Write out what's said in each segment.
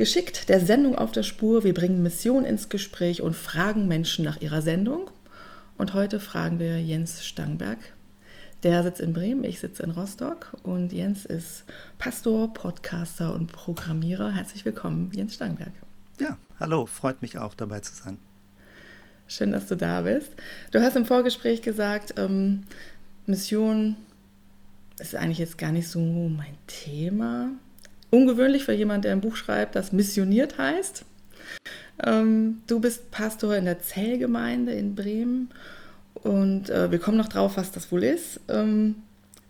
Geschickt der Sendung auf der Spur. Wir bringen Mission ins Gespräch und fragen Menschen nach ihrer Sendung. Und heute fragen wir Jens Stangberg. Der sitzt in Bremen, ich sitze in Rostock und Jens ist Pastor, Podcaster und Programmierer. Herzlich willkommen, Jens Stangberg. Ja, hallo, freut mich auch dabei zu sein. Schön, dass du da bist. Du hast im Vorgespräch gesagt, ähm, Mission ist eigentlich jetzt gar nicht so mein Thema. Ungewöhnlich für jemanden, der ein Buch schreibt, das missioniert heißt. Ähm, du bist Pastor in der Zellgemeinde in Bremen und äh, wir kommen noch drauf, was das wohl ist. Ähm,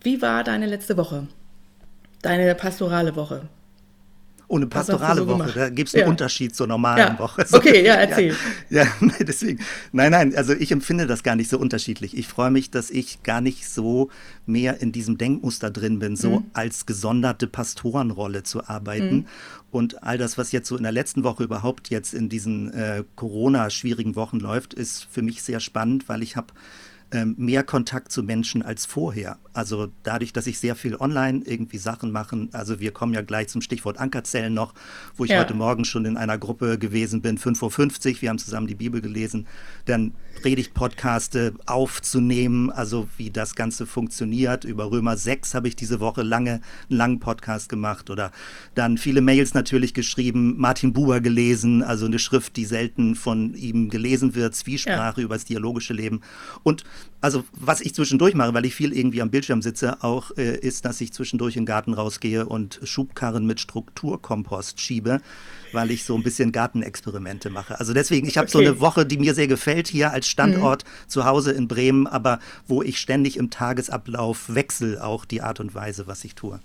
wie war deine letzte Woche? Deine pastorale Woche? Ohne pastorale so Woche. Gemacht? Da gibt es einen ja. Unterschied zur normalen ja. Woche. So, okay, ja, erzähl. Ja, ja, deswegen. Nein, nein, also ich empfinde das gar nicht so unterschiedlich. Ich freue mich, dass ich gar nicht so mehr in diesem Denkmuster drin bin, so mhm. als gesonderte Pastorenrolle zu arbeiten. Mhm. Und all das, was jetzt so in der letzten Woche überhaupt jetzt in diesen äh, Corona-schwierigen Wochen läuft, ist für mich sehr spannend, weil ich habe ähm, mehr Kontakt zu Menschen als vorher. Also dadurch, dass ich sehr viel online irgendwie Sachen mache, also wir kommen ja gleich zum Stichwort Ankerzellen noch, wo ich ja. heute Morgen schon in einer Gruppe gewesen bin, 5.50 Uhr, wir haben zusammen die Bibel gelesen, dann Predigt-Podcaste aufzunehmen, also wie das Ganze funktioniert. Über Römer 6 habe ich diese Woche lange einen langen Podcast gemacht oder dann viele Mails natürlich geschrieben, Martin Buber gelesen, also eine Schrift, die selten von ihm gelesen wird, Zwiesprache ja. über das dialogische Leben und also was ich zwischendurch mache, weil ich viel irgendwie am Bildschirm sitze, auch äh, ist, dass ich zwischendurch in den Garten rausgehe und Schubkarren mit Strukturkompost schiebe, weil ich so ein bisschen Gartenexperimente mache. Also deswegen, ich habe okay. so eine Woche, die mir sehr gefällt hier als Standort mhm. zu Hause in Bremen, aber wo ich ständig im Tagesablauf wechsle auch die Art und Weise, was ich tue.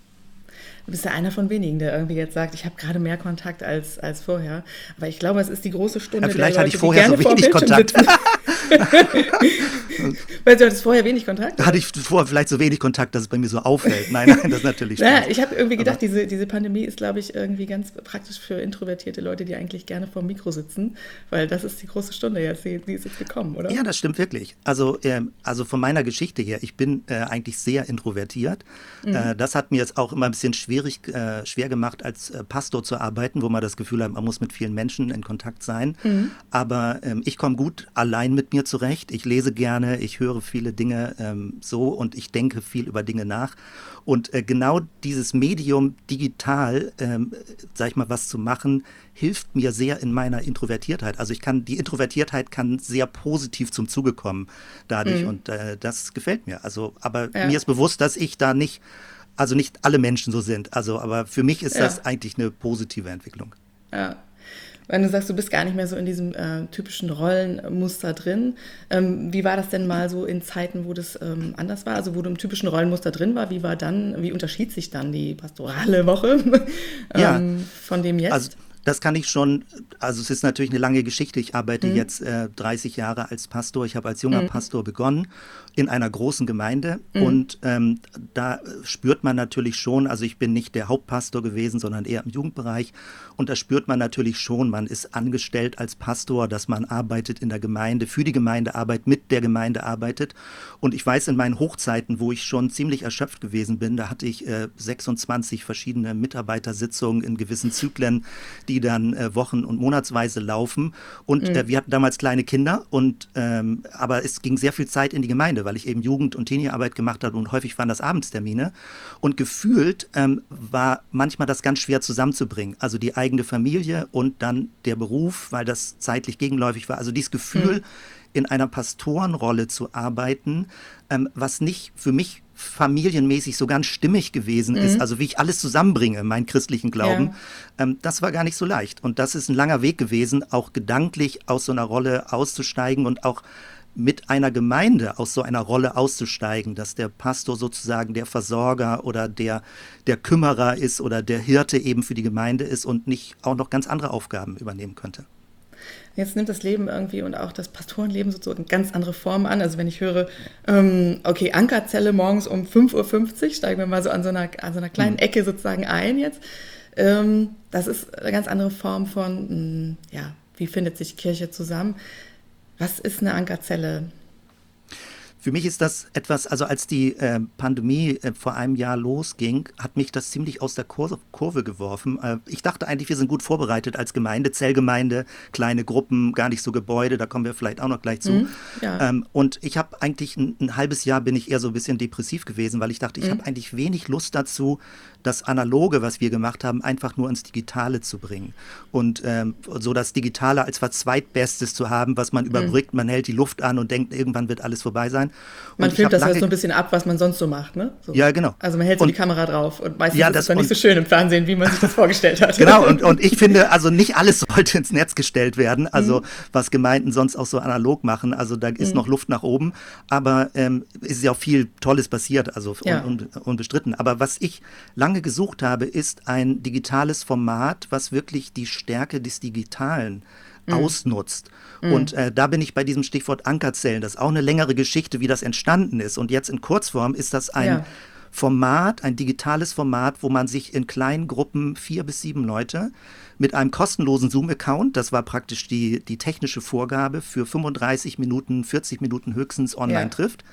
Du bist ja einer von wenigen, der irgendwie jetzt sagt, ich habe gerade mehr Kontakt als, als vorher. Aber ich glaube, es ist die große Stunde. Ja, vielleicht hatte ich vorher so wenig Kontakt. Weil du hattest vorher wenig Kontakt? Hatte ich vorher vielleicht so wenig Kontakt, dass es bei mir so auffällt. Nein, nein, das ist natürlich Spaß. Naja, ich habe irgendwie gedacht, diese, diese Pandemie ist, glaube ich, irgendwie ganz praktisch für introvertierte Leute, die eigentlich gerne vor dem Mikro sitzen, weil das ist die große Stunde jetzt, die, die ist jetzt gekommen, oder? Ja, das stimmt wirklich. Also, äh, also von meiner Geschichte her, ich bin äh, eigentlich sehr introvertiert. Mhm. Äh, das hat mir jetzt auch immer ein bisschen schwierig, äh, schwer gemacht, als äh, Pastor zu arbeiten, wo man das Gefühl hat, man muss mit vielen Menschen in Kontakt sein. Mhm. Aber ähm, ich komme gut allein mit mir zurecht. Ich lese gerne, ich höre viele Dinge ähm, so und ich denke viel über Dinge nach. Und äh, genau dieses Medium digital, ähm, sag ich mal, was zu machen, hilft mir sehr in meiner Introvertiertheit. Also ich kann, die Introvertiertheit kann sehr positiv zum Zuge kommen dadurch mhm. und äh, das gefällt mir. Also, aber ja. mir ist bewusst, dass ich da nicht, also nicht alle Menschen so sind. Also, aber für mich ist ja. das eigentlich eine positive Entwicklung. Ja. Wenn du sagst, du bist gar nicht mehr so in diesem äh, typischen Rollenmuster drin. Ähm, wie war das denn mal so in Zeiten, wo das ähm, anders war? Also wo du im typischen Rollenmuster drin war, wie war dann, wie unterschied sich dann die pastorale Woche ähm, ja, von dem jetzt? Also das kann ich schon, also es ist natürlich eine lange Geschichte. Ich arbeite mhm. jetzt äh, 30 Jahre als Pastor. Ich habe als junger mhm. Pastor begonnen in einer großen Gemeinde mhm. und ähm, da spürt man natürlich schon, also ich bin nicht der Hauptpastor gewesen, sondern eher im Jugendbereich und da spürt man natürlich schon, man ist angestellt als Pastor, dass man arbeitet in der Gemeinde, für die Gemeinde arbeitet, mit der Gemeinde arbeitet und ich weiß in meinen Hochzeiten, wo ich schon ziemlich erschöpft gewesen bin, da hatte ich äh, 26 verschiedene Mitarbeitersitzungen in gewissen Zyklen, die die dann äh, wochen- und monatsweise laufen. Und mhm. äh, wir hatten damals kleine Kinder und ähm, aber es ging sehr viel Zeit in die Gemeinde, weil ich eben Jugend- und Teeniearbeit gemacht habe und häufig waren das Abendstermine. Und gefühlt ähm, war manchmal das ganz schwer zusammenzubringen. Also die eigene Familie und dann der Beruf, weil das zeitlich gegenläufig war. Also dieses Gefühl, mhm. in einer Pastorenrolle zu arbeiten, ähm, was nicht für mich familienmäßig so ganz stimmig gewesen mhm. ist, also wie ich alles zusammenbringe, meinen christlichen Glauben, ja. ähm, das war gar nicht so leicht. Und das ist ein langer Weg gewesen, auch gedanklich aus so einer Rolle auszusteigen und auch mit einer Gemeinde aus so einer Rolle auszusteigen, dass der Pastor sozusagen der Versorger oder der, der Kümmerer ist oder der Hirte eben für die Gemeinde ist und nicht auch noch ganz andere Aufgaben übernehmen könnte. Jetzt nimmt das Leben irgendwie und auch das Pastorenleben sozusagen ganz andere Formen an. Also wenn ich höre, ähm, okay, Ankerzelle morgens um 5.50 Uhr, steigen wir mal so an so einer, an so einer kleinen mhm. Ecke sozusagen ein jetzt. Ähm, das ist eine ganz andere Form von, mh, hm, ja, wie findet sich Kirche zusammen? Was ist eine Ankerzelle? Für mich ist das etwas, also als die äh, Pandemie äh, vor einem Jahr losging, hat mich das ziemlich aus der Kur Kurve geworfen. Äh, ich dachte eigentlich, wir sind gut vorbereitet als Gemeinde, Zellgemeinde, kleine Gruppen, gar nicht so Gebäude, da kommen wir vielleicht auch noch gleich zu. Mhm, ja. ähm, und ich habe eigentlich ein, ein, halbes Jahr bin ich eher so ein bisschen depressiv gewesen, weil ich dachte, ich mhm. habe eigentlich wenig Lust dazu, das Analoge, was wir gemacht haben, einfach nur ins Digitale zu bringen. Und ähm, so das Digitale als was Zweitbestes zu haben, was man mhm. überbrückt, man hält die Luft an und denkt, irgendwann wird alles vorbei sein. Man filmt das halt so ein bisschen ab, was man sonst so macht, ne? So. Ja, genau. Also man hält so und, die Kamera drauf und meistens ja, das, ist dann nicht so schön im Fernsehen, wie man sich das vorgestellt hat. Genau, und, und ich finde, also nicht alles sollte ins Netz gestellt werden, also mhm. was Gemeinden sonst auch so analog machen, also da ist mhm. noch Luft nach oben, aber ähm, ist ja auch viel Tolles passiert, also ja. un, un, unbestritten. Aber was ich lange gesucht habe, ist ein digitales Format, was wirklich die Stärke des Digitalen mhm. ausnutzt. Mhm. Und äh, da bin ich bei diesem Stichwort Ankerzellen. Das ist auch eine längere Geschichte, wie das entstanden ist. Und jetzt in Kurzform ist das ein ja. Format, ein digitales Format, wo man sich in kleinen Gruppen, vier bis sieben Leute, mit einem kostenlosen Zoom-Account, das war praktisch die, die technische Vorgabe, für 35 Minuten, 40 Minuten höchstens online ja. trifft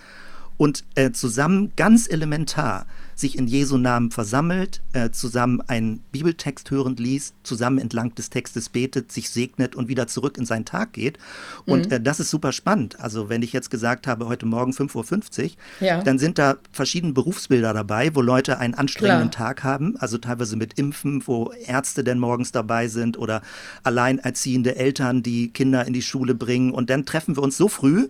und äh, zusammen ganz elementar sich in Jesu Namen versammelt, äh, zusammen einen Bibeltext hörend liest, zusammen entlang des Textes betet, sich segnet und wieder zurück in seinen Tag geht. Und mhm. äh, das ist super spannend. Also wenn ich jetzt gesagt habe, heute Morgen 5.50 Uhr, ja. dann sind da verschiedene Berufsbilder dabei, wo Leute einen anstrengenden Klar. Tag haben, also teilweise mit Impfen, wo Ärzte denn morgens dabei sind oder alleinerziehende Eltern, die Kinder in die Schule bringen. Und dann treffen wir uns so früh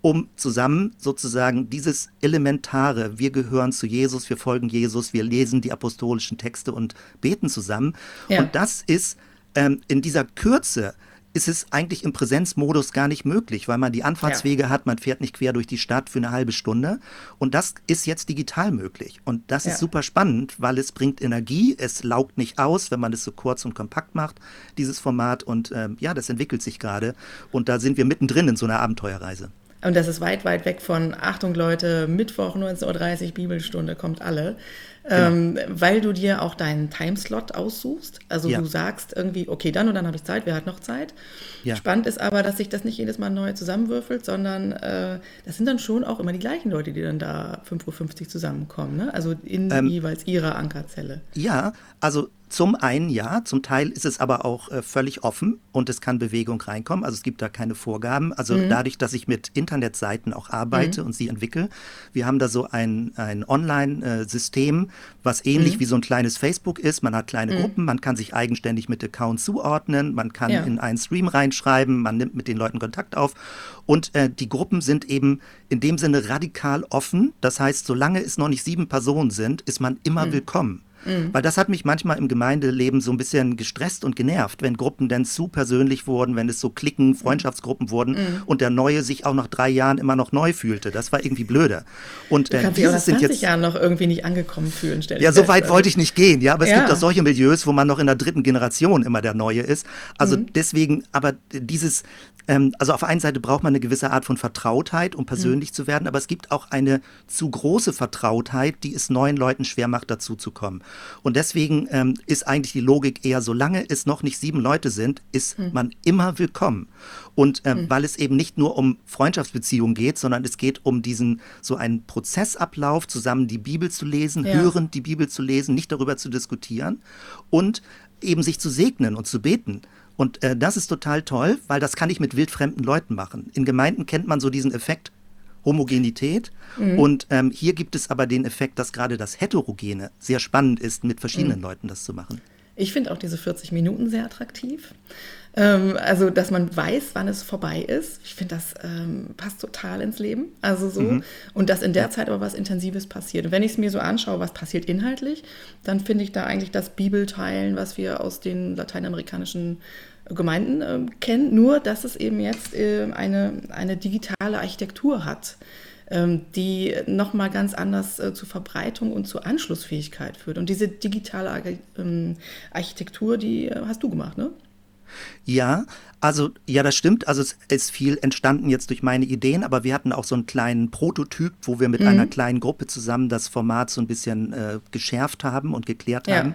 um zusammen sozusagen dieses Elementare, wir gehören zu Jesus, wir folgen Jesus, wir lesen die apostolischen Texte und beten zusammen. Ja. Und das ist ähm, in dieser Kürze, ist es eigentlich im Präsenzmodus gar nicht möglich, weil man die Anfahrtswege ja. hat, man fährt nicht quer durch die Stadt für eine halbe Stunde. Und das ist jetzt digital möglich. Und das ja. ist super spannend, weil es bringt Energie, es laugt nicht aus, wenn man es so kurz und kompakt macht, dieses Format. Und ähm, ja, das entwickelt sich gerade. Und da sind wir mittendrin in so einer Abenteuerreise. Und das ist weit, weit weg von, Achtung Leute, Mittwoch 19.30 Uhr Bibelstunde, kommt alle. Genau. Ähm, weil du dir auch deinen Timeslot aussuchst. Also ja. du sagst irgendwie, okay, dann und dann habe ich Zeit, wer hat noch Zeit? Ja. Spannend ist aber, dass sich das nicht jedes Mal neu zusammenwürfelt, sondern äh, das sind dann schon auch immer die gleichen Leute, die dann da 5.50 Uhr zusammenkommen. Ne? Also in ähm, jeweils ihrer Ankerzelle. Ja, also zum einen ja, zum Teil ist es aber auch äh, völlig offen und es kann Bewegung reinkommen. Also es gibt da keine Vorgaben. Also mhm. dadurch, dass ich mit Internetseiten auch arbeite mhm. und sie entwickle, wir haben da so ein, ein Online-System, äh, was ähnlich mhm. wie so ein kleines Facebook ist. Man hat kleine mhm. Gruppen, man kann sich eigenständig mit Accounts zuordnen, man kann ja. in einen Stream reinschreiben, man nimmt mit den Leuten Kontakt auf und äh, die Gruppen sind eben in dem Sinne radikal offen. Das heißt, solange es noch nicht sieben Personen sind, ist man immer mhm. willkommen. Mhm. Weil das hat mich manchmal im Gemeindeleben so ein bisschen gestresst und genervt, wenn Gruppen dann zu persönlich wurden, wenn es so Klicken, Freundschaftsgruppen wurden mhm. und der Neue sich auch nach drei Jahren immer noch neu fühlte. Das war irgendwie blöde. Und äh, dieses 20 jetzt Jahren noch irgendwie nicht angekommen fühlen. Ja, so weit also. wollte ich nicht gehen. Ja, aber es ja. gibt auch solche Milieus, wo man noch in der dritten Generation immer der Neue ist. Also mhm. deswegen, aber dieses ähm, also auf der einen Seite braucht man eine gewisse Art von Vertrautheit, um persönlich mhm. zu werden, aber es gibt auch eine zu große Vertrautheit, die es neuen Leuten schwer macht, dazu zu kommen. Und deswegen ähm, ist eigentlich die Logik eher, solange es noch nicht sieben Leute sind, ist mhm. man immer willkommen. Und ähm, mhm. weil es eben nicht nur um Freundschaftsbeziehungen geht, sondern es geht um diesen so einen Prozessablauf, zusammen die Bibel zu lesen, ja. hörend die Bibel zu lesen, nicht darüber zu diskutieren und eben sich zu segnen und zu beten. Und äh, das ist total toll, weil das kann ich mit wildfremden Leuten machen. In Gemeinden kennt man so diesen Effekt Homogenität. Mhm. Und ähm, hier gibt es aber den Effekt, dass gerade das Heterogene sehr spannend ist, mit verschiedenen mhm. Leuten das zu machen. Ich finde auch diese 40 Minuten sehr attraktiv. Ähm, also, dass man weiß, wann es vorbei ist. Ich finde, das ähm, passt total ins Leben. Also so. Mhm. Und dass in der Zeit aber was Intensives passiert. Und wenn ich es mir so anschaue, was passiert inhaltlich, dann finde ich da eigentlich das Bibelteilen, was wir aus den lateinamerikanischen Gemeinden äh, kennen, nur dass es eben jetzt äh, eine, eine digitale Architektur hat ähm, die nochmal ganz anders äh, zur Verbreitung und zur Anschlussfähigkeit führt. Und diese digitale ähm, Architektur, die äh, hast du gemacht, ne? Ja, also ja, das stimmt. Also es ist viel entstanden jetzt durch meine Ideen, aber wir hatten auch so einen kleinen Prototyp, wo wir mit mhm. einer kleinen Gruppe zusammen das Format so ein bisschen äh, geschärft haben und geklärt ja. haben.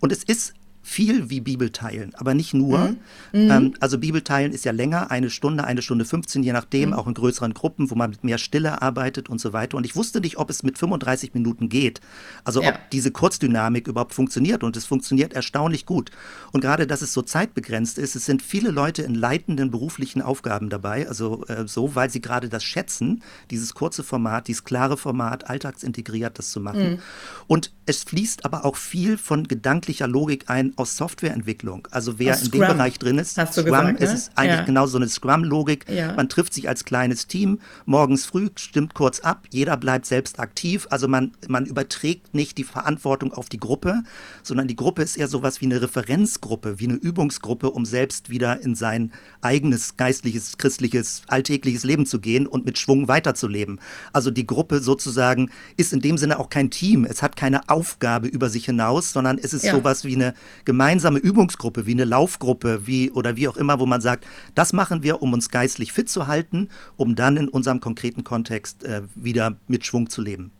Und es ist viel wie Bibelteilen, aber nicht nur. Mhm. mhm. Ähm, also Bibelteilen ist ja länger, eine Stunde, eine Stunde 15, je nachdem, mhm. auch in größeren Gruppen, wo man mit mehr Stille arbeitet und so weiter. Und ich wusste nicht, ob es mit 35 Minuten geht. Also ja. ob diese Kurzdynamik überhaupt funktioniert. Und es funktioniert erstaunlich gut. Und gerade, dass es so zeitbegrenzt ist, es sind viele Leute in leitenden beruflichen Aufgaben dabei, also äh, so, weil sie gerade das schätzen, dieses kurze Format, dieses klare Format, alltagsintegriert das zu machen. Mhm. Und es fließt aber auch viel von gedanklicher Logik ein aus Softwareentwicklung. Also wer aus in Scrum. dem Bereich drin ist, Hast du Scrum, gesagt, ne? es ist eigentlich ja. genau so eine Scrum-Logik. Ja. Man trifft sich als kleines Team, morgens früh, stimmt kurz ab, jeder bleibt selbst aktiv. Also man, man überträgt nicht die Verantwortung auf die Gruppe, sondern die Gruppe ist eher sowas wie eine Referenzgruppe, wie eine Übungsgruppe, um selbst wieder in sein eigenes geistliches, christliches, alltägliches Leben zu gehen und mit Schwung weiterzuleben. Also die Gruppe sozusagen ist in dem Sinne auch kein Team. Es hat keine Aufgabe über sich hinaus, sondern es ist ja. sowas wie eine gemeinsame Übungsgruppe, wie eine Laufgruppe, wie oder wie auch immer, wo man sagt, das machen wir, um uns geistlich fit zu halten, um dann in unserem konkreten Kontext äh, wieder mit Schwung zu leben.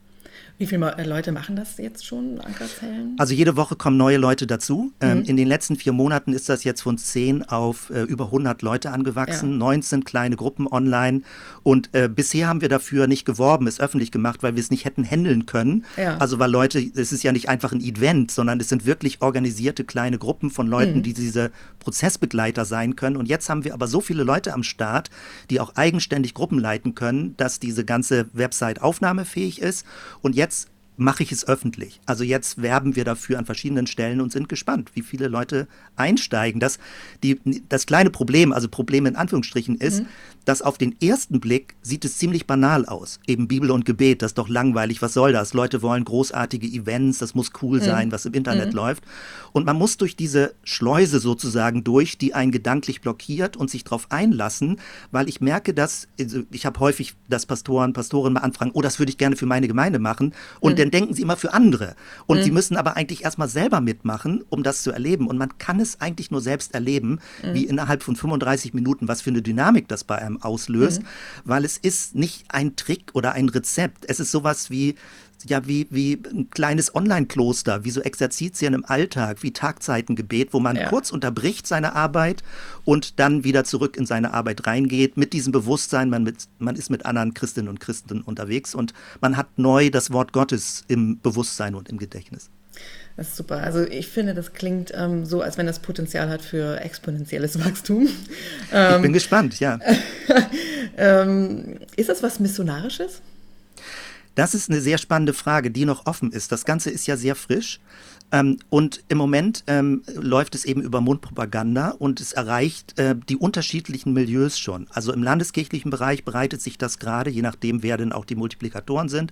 Wie viele äh, Leute machen das jetzt schon, Ankerzellen? Also jede Woche kommen neue Leute dazu. Ähm, mhm. in den letzten vier Monaten ist das jetzt von 10 auf äh, über 100 Leute angewachsen, ja. 19 kleine Gruppen online. Und äh, bisher haben wir dafür nicht geworben, es öffentlich gemacht, weil wir es nicht hätten handeln können. Ja. Also weil Leute, es ist ja nicht einfach ein Event, sondern es sind wirklich organisierte kleine Gruppen von Leuten, mhm. die diese Prozessbegleiter sein können. Und jetzt haben wir aber so viele Leute am Start, die auch eigenständig Gruppen leiten können, dass diese ganze Website aufnahmefähig ist. Und jetzt mache ich es öffentlich. Also jetzt werben wir dafür an verschiedenen Stellen und sind gespannt, wie viele Leute einsteigen. Das, die, das kleine Problem, also Problem in Anführungsstrichen, ist, mhm. Dass auf den ersten Blick sieht es ziemlich banal aus. Eben Bibel und Gebet, das ist doch langweilig, was soll das? Leute wollen großartige Events, das muss cool mhm. sein, was im Internet mhm. läuft. Und man muss durch diese Schleuse sozusagen durch, die einen gedanklich blockiert und sich darauf einlassen, weil ich merke, dass, also ich habe häufig, dass Pastoren, Pastoren mal anfragen, oh, das würde ich gerne für meine Gemeinde machen. Und dann denken sie immer für andere. Und mhm. sie müssen aber eigentlich erstmal selber mitmachen, um das zu erleben. Und man kann es eigentlich nur selbst erleben, mhm. wie innerhalb von 35 Minuten, was für eine Dynamik das bei einem auslöst, mhm. weil es ist nicht ein Trick oder ein Rezept. Es ist sowas wie ja wie, wie ein kleines Online-Kloster, wie so Exerzitien im Alltag, wie Tagzeitengebet, wo man ja. kurz unterbricht seine Arbeit und dann wieder zurück in seine Arbeit reingeht, mit diesem Bewusstsein, man, mit, man ist mit anderen Christinnen und Christen unterwegs und man hat neu das Wort Gottes im Bewusstsein und im Gedächtnis. Das ist super. Also ich finde, das klingt ähm, so, als wenn das Potenzial hat für exponentielles Wachstum. Ähm, ich bin gespannt, ja. ähm, ist das was Missionarisches? Das ist eine sehr spannende Frage, die noch offen ist. Das Ganze ist ja sehr frisch. Ähm, und im Moment ähm, läuft es eben über Mundpropaganda und es erreicht äh, die unterschiedlichen Milieus schon. Also im landeskirchlichen Bereich bereitet sich das gerade, je nachdem, wer denn auch die Multiplikatoren sind.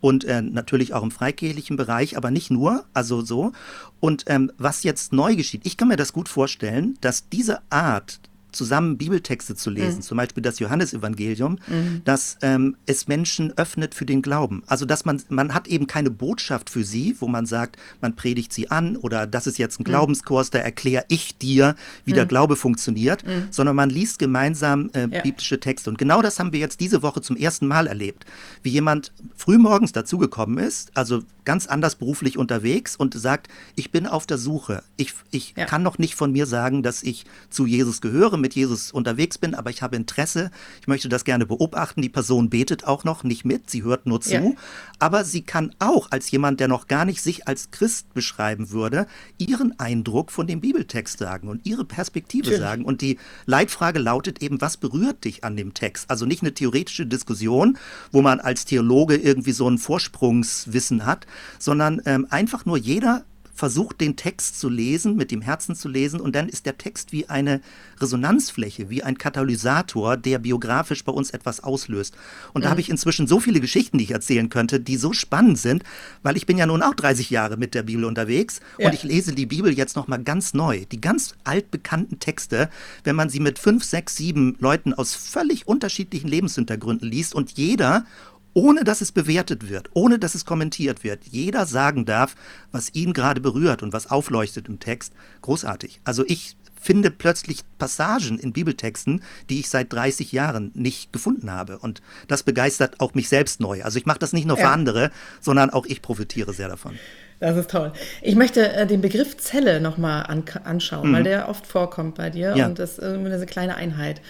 Und äh, natürlich auch im freikirchlichen Bereich, aber nicht nur, also so. Und ähm, was jetzt neu geschieht, ich kann mir das gut vorstellen, dass diese Art zusammen Bibeltexte zu lesen, mhm. zum Beispiel das Johannesevangelium, mhm. dass ähm, es Menschen öffnet für den Glauben. Also dass man, man hat eben keine Botschaft für sie, wo man sagt, man predigt sie an oder das ist jetzt ein mhm. Glaubenskurs, da erkläre ich dir, wie der mhm. Glaube funktioniert, mhm. sondern man liest gemeinsam äh, ja. biblische Texte. Und genau das haben wir jetzt diese Woche zum ersten Mal erlebt, wie jemand frühmorgens dazugekommen ist, also ganz anders beruflich unterwegs und sagt, ich bin auf der Suche. Ich, ich ja. kann noch nicht von mir sagen, dass ich zu Jesus gehöre, mit Jesus unterwegs bin, aber ich habe Interesse, ich möchte das gerne beobachten. Die Person betet auch noch nicht mit, sie hört nur zu, ja. aber sie kann auch als jemand, der noch gar nicht sich als Christ beschreiben würde, ihren Eindruck von dem Bibeltext sagen und ihre Perspektive Natürlich. sagen. Und die Leitfrage lautet eben, was berührt dich an dem Text? Also nicht eine theoretische Diskussion, wo man als Theologe irgendwie so ein Vorsprungswissen hat, sondern ähm, einfach nur jeder versucht, den Text zu lesen, mit dem Herzen zu lesen, und dann ist der Text wie eine Resonanzfläche, wie ein Katalysator, der biografisch bei uns etwas auslöst. Und mhm. da habe ich inzwischen so viele Geschichten, die ich erzählen könnte, die so spannend sind, weil ich bin ja nun auch 30 Jahre mit der Bibel unterwegs ja. und ich lese die Bibel jetzt nochmal ganz neu. Die ganz altbekannten Texte, wenn man sie mit fünf, sechs, sieben Leuten aus völlig unterschiedlichen Lebenshintergründen liest und jeder ohne dass es bewertet wird, ohne dass es kommentiert wird. Jeder sagen darf, was ihn gerade berührt und was aufleuchtet im Text. Großartig. Also ich finde plötzlich Passagen in Bibeltexten, die ich seit 30 Jahren nicht gefunden habe. Und das begeistert auch mich selbst neu. Also ich mache das nicht nur für ja. andere, sondern auch ich profitiere sehr davon. Das ist toll. Ich möchte äh, den Begriff Zelle nochmal an, anschauen, mhm. weil der oft vorkommt bei dir ja. und das ist eine kleine Einheit.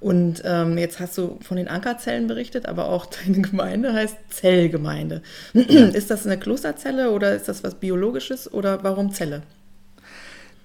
Und ähm, jetzt hast du von den Ankerzellen berichtet, aber auch deine Gemeinde heißt Zellgemeinde. ist das eine Klosterzelle oder ist das was Biologisches oder warum Zelle?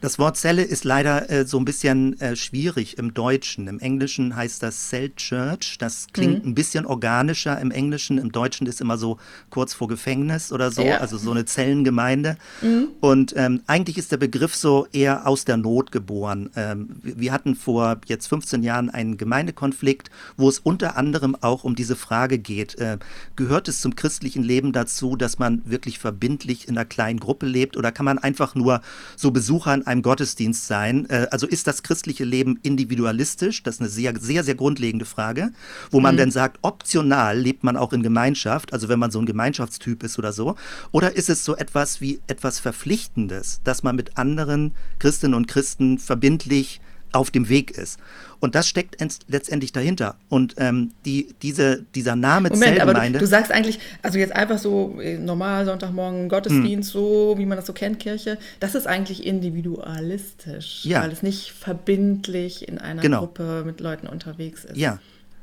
Das Wort Zelle ist leider äh, so ein bisschen äh, schwierig im Deutschen. Im Englischen heißt das Cell Church. Das klingt mhm. ein bisschen organischer im Englischen. Im Deutschen ist immer so kurz vor Gefängnis oder so, ja. also so eine Zellengemeinde. Mhm. Und ähm, eigentlich ist der Begriff so eher aus der Not geboren. Ähm, wir hatten vor jetzt 15 Jahren einen Gemeindekonflikt, wo es unter anderem auch um diese Frage geht. Äh, gehört es zum christlichen Leben dazu, dass man wirklich verbindlich in einer kleinen Gruppe lebt oder kann man einfach nur so Besuchern einem Gottesdienst sein? Äh, also ist das christliche Leben individualistisch? Das ist eine sehr, sehr, sehr grundlegende Frage, wo man mhm. dann sagt, optional lebt man auch in Gemeinschaft, also wenn man so ein Gemeinschaftstyp ist oder so. Oder ist es so etwas wie etwas Verpflichtendes, dass man mit anderen Christinnen und Christen verbindlich auf dem Weg ist. Und das steckt letztendlich dahinter. Und ähm, die, diese, dieser Name Moment. Aber du, du, sagst eigentlich, also jetzt einfach so äh, normal Sonntagmorgen Gottesdienst, hm. so wie man das so kennt, Kirche, das ist eigentlich individualistisch, ja. weil es nicht verbindlich in einer genau. Gruppe mit Leuten unterwegs ist. Ja.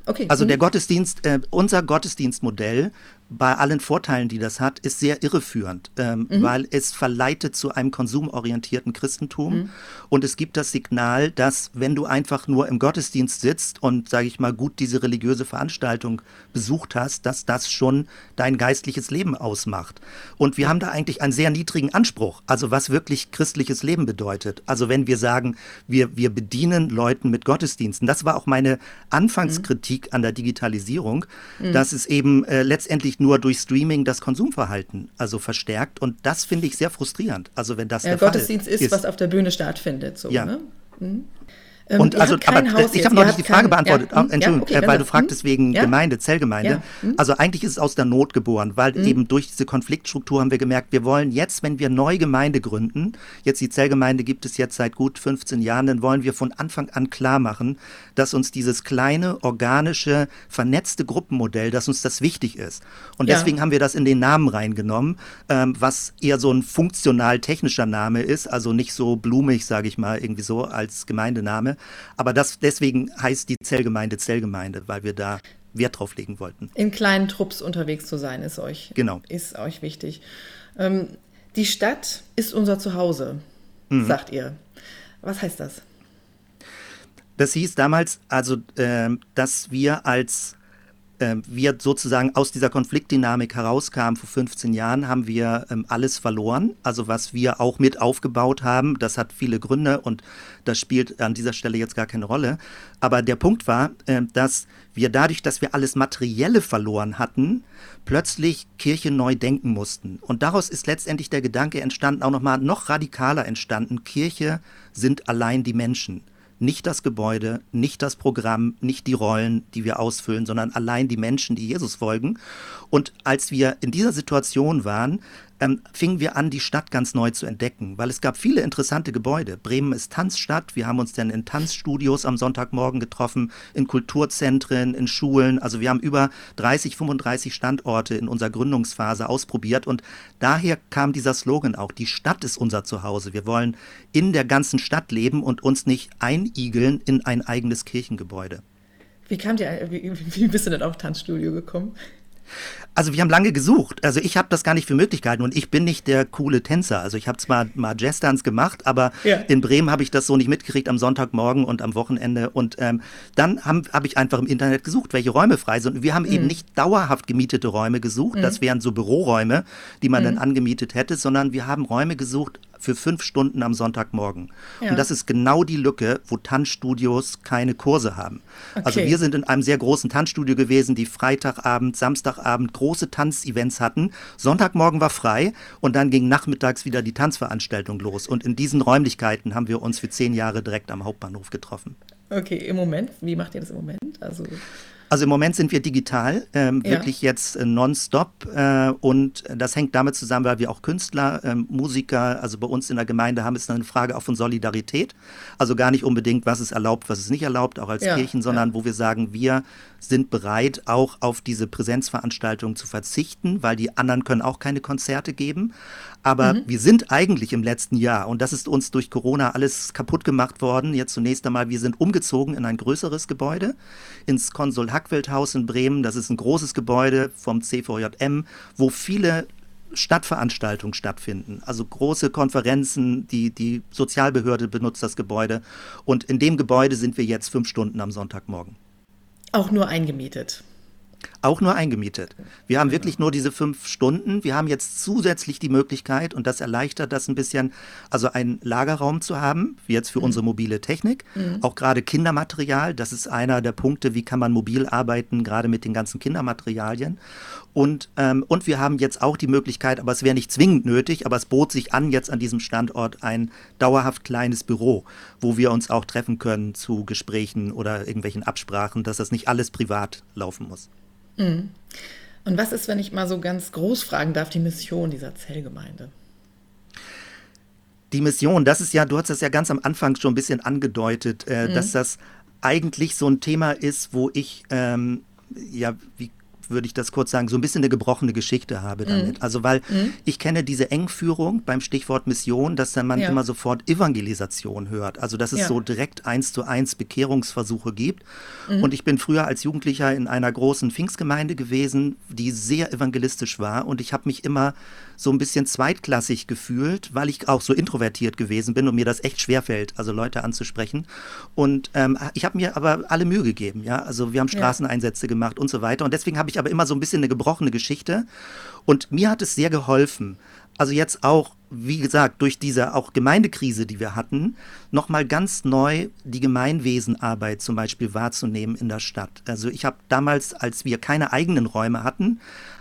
Okay. Also der. Gottesdienst, äh, unser Gottesdienstmodell bei allen Vorteilen, die das hat, ist sehr irreführend, ähm, mhm. weil es verleitet zu einem konsumorientierten Christentum. Mhm. Und es gibt das Signal, dass wenn du einfach nur im Gottesdienst sitzt und, sage ich mal, gut diese religiöse Veranstaltung besucht hast, dass das schon dein geistliches Leben ausmacht. Und wir haben da eigentlich einen sehr niedrigen Anspruch, also was wirklich christliches Leben bedeutet. Also wenn wir sagen, wir, wir bedienen Leuten mit Gottesdiensten. Das war auch meine Anfangskritik mhm. an der Digitalisierung, mhm. dass es eben äh, letztendlich nur durch Streaming das Konsumverhalten also verstärkt. Und das finde ich sehr frustrierend. Also wenn das ja, der Gottesdienst Fall ist, ist, was auf der Bühne stattfindet. So, ja. Ne? Mhm. Ähm, und also, aber ich habe noch nicht die Frage kein, beantwortet, ja, Entschuldigung, ja, okay, weil du fragtest wegen ja? Gemeinde, Zellgemeinde. Hm? Also eigentlich ist es aus der Not geboren, weil hm? eben durch diese Konfliktstruktur haben wir gemerkt, wir wollen jetzt, wenn wir neu Gemeinde gründen, jetzt die Zellgemeinde gibt es jetzt seit gut 15 Jahren, dann wollen wir von Anfang an klar machen, dass uns dieses kleine, organische, vernetzte Gruppenmodell, dass uns das wichtig ist. Und deswegen haben wir das in den Namen reingenommen, ähm, was eher so ein funktional-technischer Name ist, also nicht so blumig, sage ich mal, irgendwie so als Gemeindename. Aber das, deswegen heißt die Zellgemeinde Zellgemeinde, weil wir da Wert drauf legen wollten. In kleinen Trupps unterwegs zu sein, ist euch, genau. ist euch wichtig. Ähm, die Stadt ist unser Zuhause, mhm. sagt ihr. Was heißt das? Das hieß damals also, äh, dass wir als wir sozusagen aus dieser Konfliktdynamik herauskamen vor 15 Jahren, haben wir ähm, alles verloren. Also was wir auch mit aufgebaut haben, das hat viele Gründe und das spielt an dieser Stelle jetzt gar keine Rolle. Aber der Punkt war, äh, dass wir dadurch, dass wir alles Materielle verloren hatten, plötzlich Kirche neu denken mussten. Und daraus ist letztendlich der Gedanke entstanden, auch nochmal noch radikaler entstanden, Kirche sind allein die Menschen nicht das Gebäude, nicht das Programm, nicht die Rollen, die wir ausfüllen, sondern allein die Menschen, die Jesus folgen. Und als wir in dieser Situation waren, ähm, fingen wir an, die Stadt ganz neu zu entdecken, weil es gab viele interessante Gebäude. Bremen ist Tanzstadt. Wir haben uns dann in Tanzstudios am Sonntagmorgen getroffen, in Kulturzentren, in Schulen. Also wir haben über 30, 35 Standorte in unserer Gründungsphase ausprobiert und daher kam dieser Slogan auch, die Stadt ist unser Zuhause. Wir wollen in der ganzen Stadt leben und uns nicht einigeln in ein eigenes Kirchengebäude. Wie kam dir, wie, wie bist du denn auf Tanzstudio gekommen? Also wir haben lange gesucht. Also ich habe das gar nicht für möglich gehalten und ich bin nicht der coole Tänzer. Also ich habe zwar mal Jazzdance gemacht, aber ja. in Bremen habe ich das so nicht mitgekriegt am Sonntagmorgen und am Wochenende. Und ähm, dann habe hab ich einfach im Internet gesucht, welche Räume frei sind. Und wir haben mhm. eben nicht dauerhaft gemietete Räume gesucht. Mhm. Das wären so Büroräume, die man mhm. dann angemietet hätte, sondern wir haben Räume gesucht für fünf Stunden am Sonntagmorgen. Ja. Und das ist genau die Lücke, wo Tanzstudios keine Kurse haben. Also okay. Also wir sind in einem sehr großen Tanzstudio gewesen, die Freitagabend, Samstagabend große Tanzevents hatten. Sonntagmorgen war frei und dann ging nachmittags wieder die Tanzveranstaltung los. Und in diesen Räumlichkeiten haben wir uns für zehn Jahre direkt am Hauptbahnhof getroffen. Okay, im Moment, wie macht ihr das im Moment? Also Also im Moment sind wir digital, ähm, ja. wirklich jetzt äh, nonstop. Äh, und das hängt damit zusammen, weil wir auch Künstler, äh, Musiker, also bei uns in der Gemeinde haben, ist eine Frage auch von Solidarität. Also gar nicht unbedingt, was ist erlaubt, was ist nicht erlaubt, auch als ja, Kirchen, sondern ja. wo wir sagen, wir sind bereit, auch auf diese Präsenzveranstaltungen zu verzichten, weil die anderen können auch keine Konzerte geben. Aber mhm. wir sind eigentlich im letzten Jahr, und das ist uns durch Corona alles kaputt gemacht worden. Jetzt zunächst einmal, wir sind umgezogen in ein größeres Gebäude, ins Konsul Hackfeldhaus in Bremen. Das ist ein großes Gebäude vom CVJM, wo viele Stadtveranstaltungen stattfinden, also große Konferenzen, die, die Sozialbehörde benutzt das Gebäude. Und in dem Gebäude sind wir jetzt fünf Stunden am Sonntagmorgen. Auch nur eingemietet. Auch nur eingemietet. Wir haben wirklich nur diese fünf Stunden. Wir haben jetzt zusätzlich die Möglichkeit, und das erleichtert das ein bisschen, also einen Lagerraum zu haben, wie jetzt für mhm. unsere mobile Technik. Mhm. Auch gerade Kindermaterial, das ist einer der Punkte, wie kann man mobil arbeiten, gerade mit den ganzen Kindermaterialien. Und, ähm, und wir haben jetzt auch die Möglichkeit, aber es wäre nicht zwingend nötig, aber es bot sich an, jetzt an diesem Standort ein dauerhaft kleines Büro, wo wir uns auch treffen können zu Gesprächen oder irgendwelchen Absprachen, dass das nicht alles privat laufen muss. Mhm. Und was ist, wenn ich mal so ganz groß fragen darf, die Mission dieser Zellgemeinde? Die Mission, das ist ja, du hast das ja ganz am Anfang schon ein bisschen angedeutet, äh, mhm. dass das eigentlich so ein Thema ist, wo ich, ähm, ja, wie würde ich das kurz sagen, so ein bisschen eine gebrochene Geschichte habe damit. Mhm. Also weil mhm. ich kenne diese Engführung beim Stichwort Mission, dass dann man ja. immer sofort Evangelisation hört. Also dass es ja. so direkt eins zu eins Bekehrungsversuche gibt. Mhm. Und ich bin früher als Jugendlicher in einer großen Pfingstgemeinde gewesen, die sehr evangelistisch war. Und ich habe mich immer so ein bisschen zweitklassig gefühlt, weil ich auch so introvertiert gewesen bin und mir das echt schwerfällt, also Leute anzusprechen. Und ähm, ich habe mir aber alle Mühe gegeben, ja. Also wir haben Straßeneinsätze ja. gemacht und so weiter. Und deswegen habe ich aber immer so ein bisschen eine gebrochene Geschichte. Und mir hat es sehr geholfen. Also jetzt auch, wie gesagt, durch diese auch Gemeindekrise, die wir hatten, nochmal ganz neu die Gemeinwesenarbeit zum Beispiel wahrzunehmen in der Stadt. Also ich habe damals, als wir keine eigenen Räume hatten,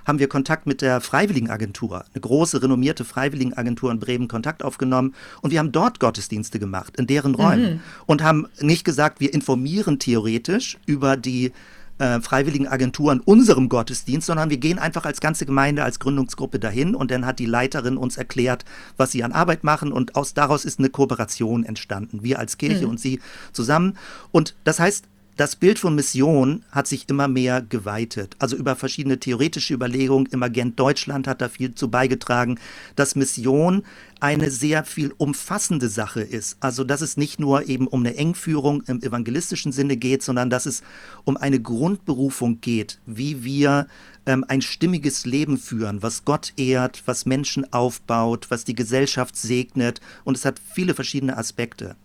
haben wir Kontakt mit der Freiwilligenagentur, eine große renommierte Freiwilligenagentur in Bremen Kontakt aufgenommen und wir haben dort Gottesdienste gemacht, in deren Räumen mhm. und haben nicht gesagt, wir informieren theoretisch über die äh, freiwilligen Agenturen unserem Gottesdienst, sondern wir gehen einfach als ganze Gemeinde, als Gründungsgruppe dahin und dann hat die Leiterin uns erklärt, was sie an Arbeit machen und aus daraus ist eine Kooperation entstanden. Wir als Kirche mhm. und sie zusammen. Und das heißt, das Bild von Mission hat sich immer mehr geweitet. Also über verschiedene theoretische Überlegungen. Emergent Deutschland hat da viel zu beigetragen, dass Mission eine sehr viel umfassende Sache ist. Also dass es nicht nur eben um eine Engführung im evangelistischen Sinne geht, sondern dass es um eine Grundberufung geht, wie wir ähm, ein stimmiges Leben führen, was Gott ehrt, was Menschen aufbaut, was die Gesellschaft segnet. Und es hat viele verschiedene Aspekte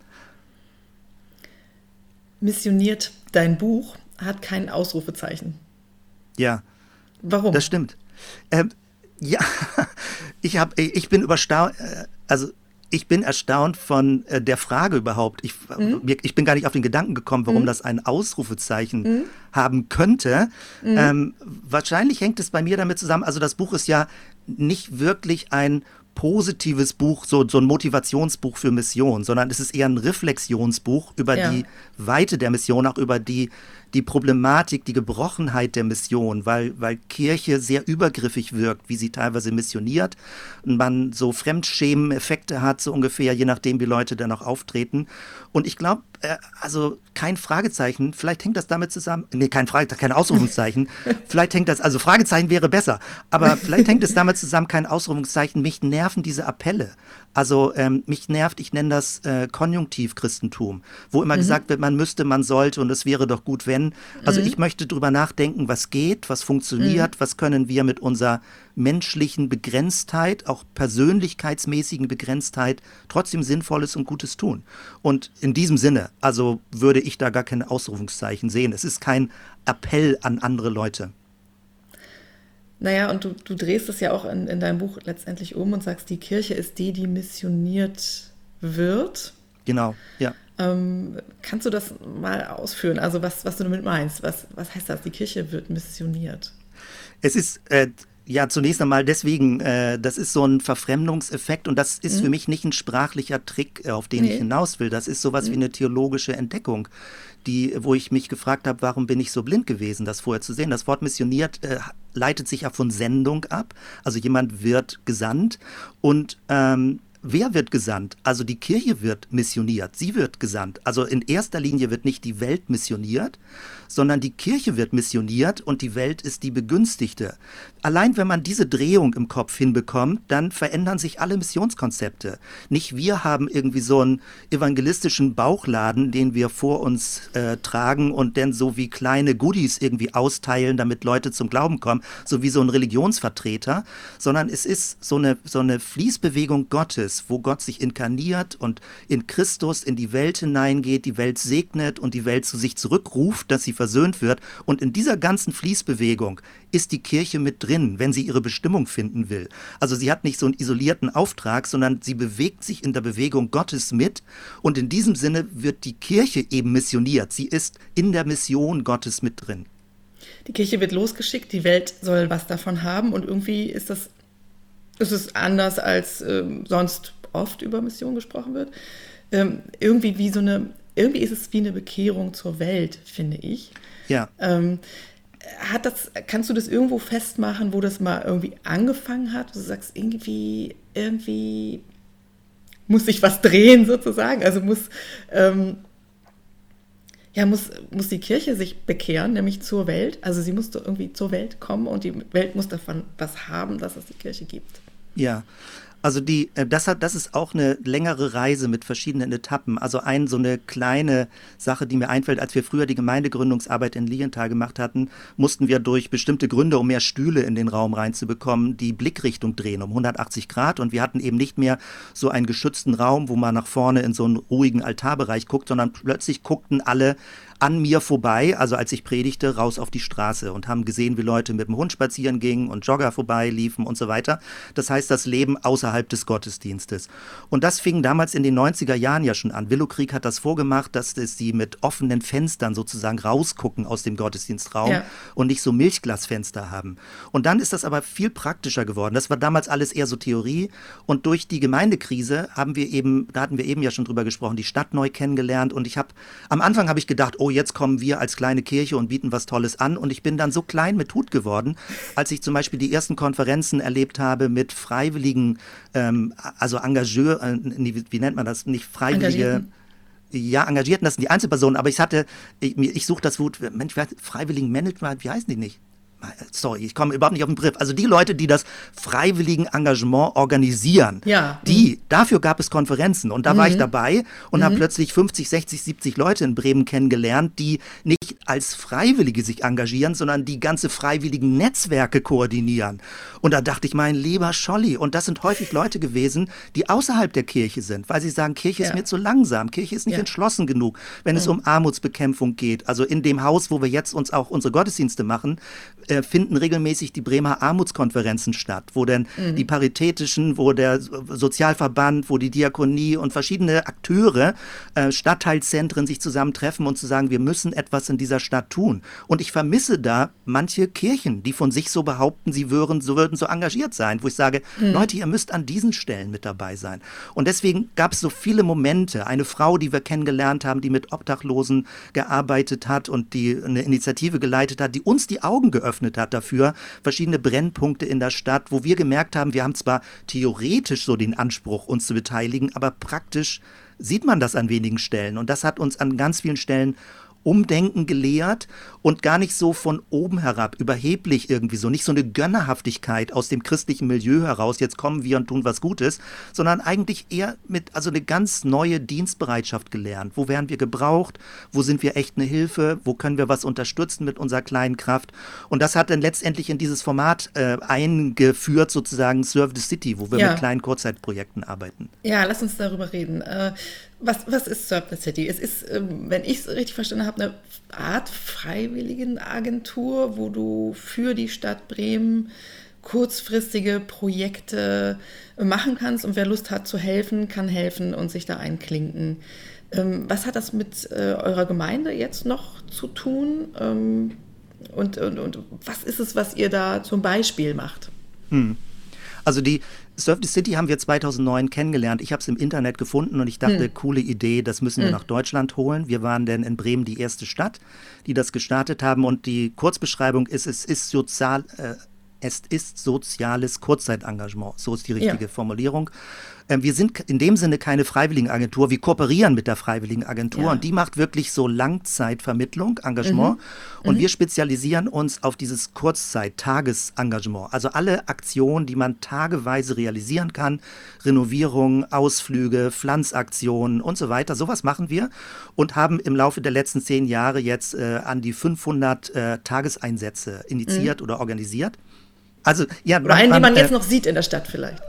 missioniert dein Buch hat kein Ausrufezeichen. Ja. Warum? Das stimmt. Ähm, ja, ich, hab, ich bin überstaunt, äh, also ich bin erstaunt von äh, der Frage überhaupt. Ich, mhm. ich bin gar nicht auf den Gedanken gekommen, warum mhm. das ein Ausrufezeichen mhm. haben könnte. Mhm. Ähm, wahrscheinlich hängt es bei mir damit zusammen, also das Buch ist ja nicht wirklich ein positives Buch, so, so ein Motivationsbuch für Mission, sondern es ist eher ein Reflexionsbuch über ja. die Weite der Mission, auch über die die Problematik, die Gebrochenheit der Mission, weil, weil Kirche sehr übergriffig wirkt, wie sie teilweise missioniert und man so Fremdschämen-Effekte hat, so ungefähr, je nachdem, wie Leute dann auch auftreten. Und ich glaube, äh, also kein Fragezeichen, vielleicht hängt das damit zusammen, nee, kein Fragezeichen, kein Ausrufungszeichen, vielleicht hängt das, also Fragezeichen wäre besser, aber vielleicht hängt es damit zusammen, kein Ausrufungszeichen, mich nerven diese Appelle. Also ähm, mich nervt, ich nenne das äh, Konjunktiv-Christentum, wo immer mhm. gesagt wird, man müsste, man sollte und es wäre doch gut, wenn. Also mhm. ich möchte drüber nachdenken, was geht, was funktioniert, mhm. was können wir mit unserer menschlichen Begrenztheit, auch persönlichkeitsmäßigen Begrenztheit trotzdem Sinnvolles und Gutes tun. Und in diesem Sinne, also würde ich da gar keine Ausrufungszeichen sehen. Es ist kein Appell an andere Leute. Naja, und du, du drehst es ja auch in, in deinem Buch letztendlich um und sagst, die Kirche ist die, die missioniert wird. Genau, ja. Ähm, kannst du das mal ausführen? Also was, was du damit meinst? Was, was heißt das? Die Kirche wird missioniert. Es ist, äh, Ja, zunächst einmal deswegen, äh, das ist so ein Verfremdungseffekt und das ist mhm. für mich nicht ein sprachlicher Trick, äh, auf den nee. ich hinaus will. Das ist sowas mhm. wie eine theologische Entdeckung, die, wo ich mich gefragt habe, warum bin ich so blind gewesen, das vorher zu sehen. Das Wort missioniert äh, leitet sich ja von Sendung ab. Also jemand wird gesandt und ähm, Wer wird gesandt? Also die Kirche wird missioniert, sie wird gesandt. Also in erster Linie wird nicht die Welt missioniert, sondern die Kirche wird missioniert und die Welt ist die Begünstigte. Allein wenn man diese Drehung im Kopf hinbekommt, dann verändern sich alle Missionskonzepte. Nicht wir haben irgendwie so einen evangelistischen Bauchladen, den wir vor uns äh, tragen und dann so wie kleine Goodies irgendwie austeilen, damit Leute zum Glauben kommen, so wie so ein Religionsvertreter, sondern es ist so eine, so eine Fließbewegung Gottes, wo Gott sich inkarniert und in Christus in die Welt hineingeht, die Welt segnet und die Welt zu sich zurückruft, dass sie versöhnt wird. Und in dieser ganzen Fließbewegung ist die Kirche mit drin, wenn sie ihre Bestimmung finden will. Also sie hat nicht so einen isolierten Auftrag, sondern sie bewegt sich in der Bewegung Gottes mit. Und in diesem Sinne wird die Kirche eben missioniert. Sie ist in der Mission Gottes mit drin. Die Kirche wird losgeschickt, die Welt soll was davon haben und irgendwie ist das ist es anders als äh, sonst oft über Mission gesprochen wird. Ähm, irgendwie wie so eine irgendwie ist es wie eine Bekehrung zur Welt, finde ich. Ja. Ähm, hat das, kannst du das irgendwo festmachen, wo das mal irgendwie angefangen hat? Du sagst, irgendwie, irgendwie muss sich was drehen sozusagen. Also muss, ähm, ja, muss, muss die Kirche sich bekehren, nämlich zur Welt. Also sie musste irgendwie zur Welt kommen und die Welt muss davon was haben, dass es die Kirche gibt. Ja, also die, äh, das hat, das ist auch eine längere Reise mit verschiedenen Etappen. Also ein so eine kleine Sache, die mir einfällt, als wir früher die Gemeindegründungsarbeit in Lienthal gemacht hatten, mussten wir durch bestimmte Gründe, um mehr Stühle in den Raum reinzubekommen, die Blickrichtung drehen um 180 Grad und wir hatten eben nicht mehr so einen geschützten Raum, wo man nach vorne in so einen ruhigen Altarbereich guckt, sondern plötzlich guckten alle an mir vorbei, also als ich predigte, raus auf die Straße und haben gesehen, wie Leute mit dem Hund spazieren gingen und Jogger vorbeiliefen und so weiter. Das heißt, das Leben außerhalb des Gottesdienstes. Und das fing damals in den 90er Jahren ja schon an. Willow Krieg hat das vorgemacht, dass sie mit offenen Fenstern sozusagen rausgucken aus dem Gottesdienstraum ja. und nicht so Milchglasfenster haben. Und dann ist das aber viel praktischer geworden. Das war damals alles eher so Theorie. Und durch die Gemeindekrise haben wir eben, da hatten wir eben ja schon drüber gesprochen, die Stadt neu kennengelernt. Und ich habe, am Anfang habe ich gedacht, oh, jetzt kommen wir als kleine Kirche und bieten was Tolles an. Und ich bin dann so klein mit Hut geworden, als ich zum Beispiel die ersten Konferenzen erlebt habe mit freiwilligen, ähm, also Engageur, äh, wie nennt man das, nicht freiwillige. Ja, Engagierten, das sind die Einzelpersonen, aber ich hatte, ich, ich suche das Wort, Mensch, freiwilligen Management, wie heißen die nicht? Sorry, ich komme überhaupt nicht auf den Begriff. Also die Leute, die das freiwilligen Engagement organisieren, ja. die, dafür gab es Konferenzen und da mhm. war ich mhm. dabei und mhm. habe plötzlich 50, 60, 70 Leute in Bremen kennengelernt, die nicht als Freiwillige sich engagieren, sondern die ganze freiwilligen Netzwerke koordinieren. Und da dachte ich, mein lieber Scholli, und das sind häufig Leute gewesen, die außerhalb der Kirche sind, weil sie sagen, Kirche ja. ist mir zu langsam, Kirche ist nicht ja. entschlossen genug, wenn es um Armutsbekämpfung geht. Also in dem Haus, wo wir jetzt uns auch unsere Gottesdienste machen, äh, finden regelmäßig die Bremer Armutskonferenzen statt, wo denn mhm. die Paritätischen, wo der Sozialverband, wo die Diakonie und verschiedene Akteure, äh, Stadtteilzentren sich zusammentreffen und zu sagen, wir müssen etwas in dieser Stadt tun. Und ich vermisse da manche Kirchen, die von sich so behaupten, sie würden so, würden so engagiert sein, wo ich sage, mhm. Leute, ihr müsst an diesen Stellen mit dabei sein. Und deswegen gab es so viele Momente. Eine Frau, die wir kennengelernt haben, die mit Obdachlosen gearbeitet hat und die eine Initiative geleitet hat, die uns die Augen geöffnet geöffnet hat dafür, verschiedene Brennpunkte in der Stadt, wo wir gemerkt haben, wir haben zwar theoretisch so den Anspruch, uns zu beteiligen, aber praktisch sieht man das an wenigen Stellen. Und das hat uns an ganz vielen Stellen Umdenken gelehrt und gar nicht so von oben herab, überheblich irgendwie so, nicht so eine Gönnerhaftigkeit aus dem christlichen Milieu heraus, jetzt kommen wir und tun was Gutes, sondern eigentlich eher mit, also eine ganz neue Dienstbereitschaft gelernt. Wo werden wir gebraucht? Wo sind wir echt eine Hilfe? Wo können wir was unterstützen mit unserer kleinen Kraft? Und das hat dann letztendlich in dieses Format äh, eingeführt, sozusagen Serve the City, wo wir ja. mit kleinen Kurzzeitprojekten arbeiten. Ja, lass uns darüber reden. Äh, was, was ist the City? Es ist, ähm, wenn ich es richtig verstanden habe, eine Art Freiwilligenagentur, wo du für die Stadt Bremen kurzfristige Projekte machen kannst und wer Lust hat zu helfen, kann helfen und sich da einklinken. Ähm, was hat das mit äh, eurer Gemeinde jetzt noch zu tun? Ähm, und, und, und was ist es, was ihr da zum Beispiel macht? Hm. Also die Surf the City haben wir 2009 kennengelernt. Ich habe es im Internet gefunden und ich dachte, hm. coole Idee, das müssen wir hm. nach Deutschland holen. Wir waren denn in Bremen die erste Stadt, die das gestartet haben und die Kurzbeschreibung ist, es ist sozial, äh, es ist soziales Kurzzeitengagement. So ist die richtige ja. Formulierung. Ähm, wir sind in dem Sinne keine Freiwilligenagentur. Wir kooperieren mit der Freiwilligenagentur ja. und die macht wirklich so Langzeitvermittlung, Engagement. Mhm. Und mhm. wir spezialisieren uns auf dieses Kurzzeit-Tagesengagement. Also alle Aktionen, die man tageweise realisieren kann. Renovierung, Ausflüge, Pflanzaktionen und so weiter. Sowas machen wir und haben im Laufe der letzten zehn Jahre jetzt äh, an die 500 äh, Tageseinsätze initiiert mhm. oder organisiert. Also, ja, Oder einen, den man jetzt äh, noch sieht in der Stadt vielleicht.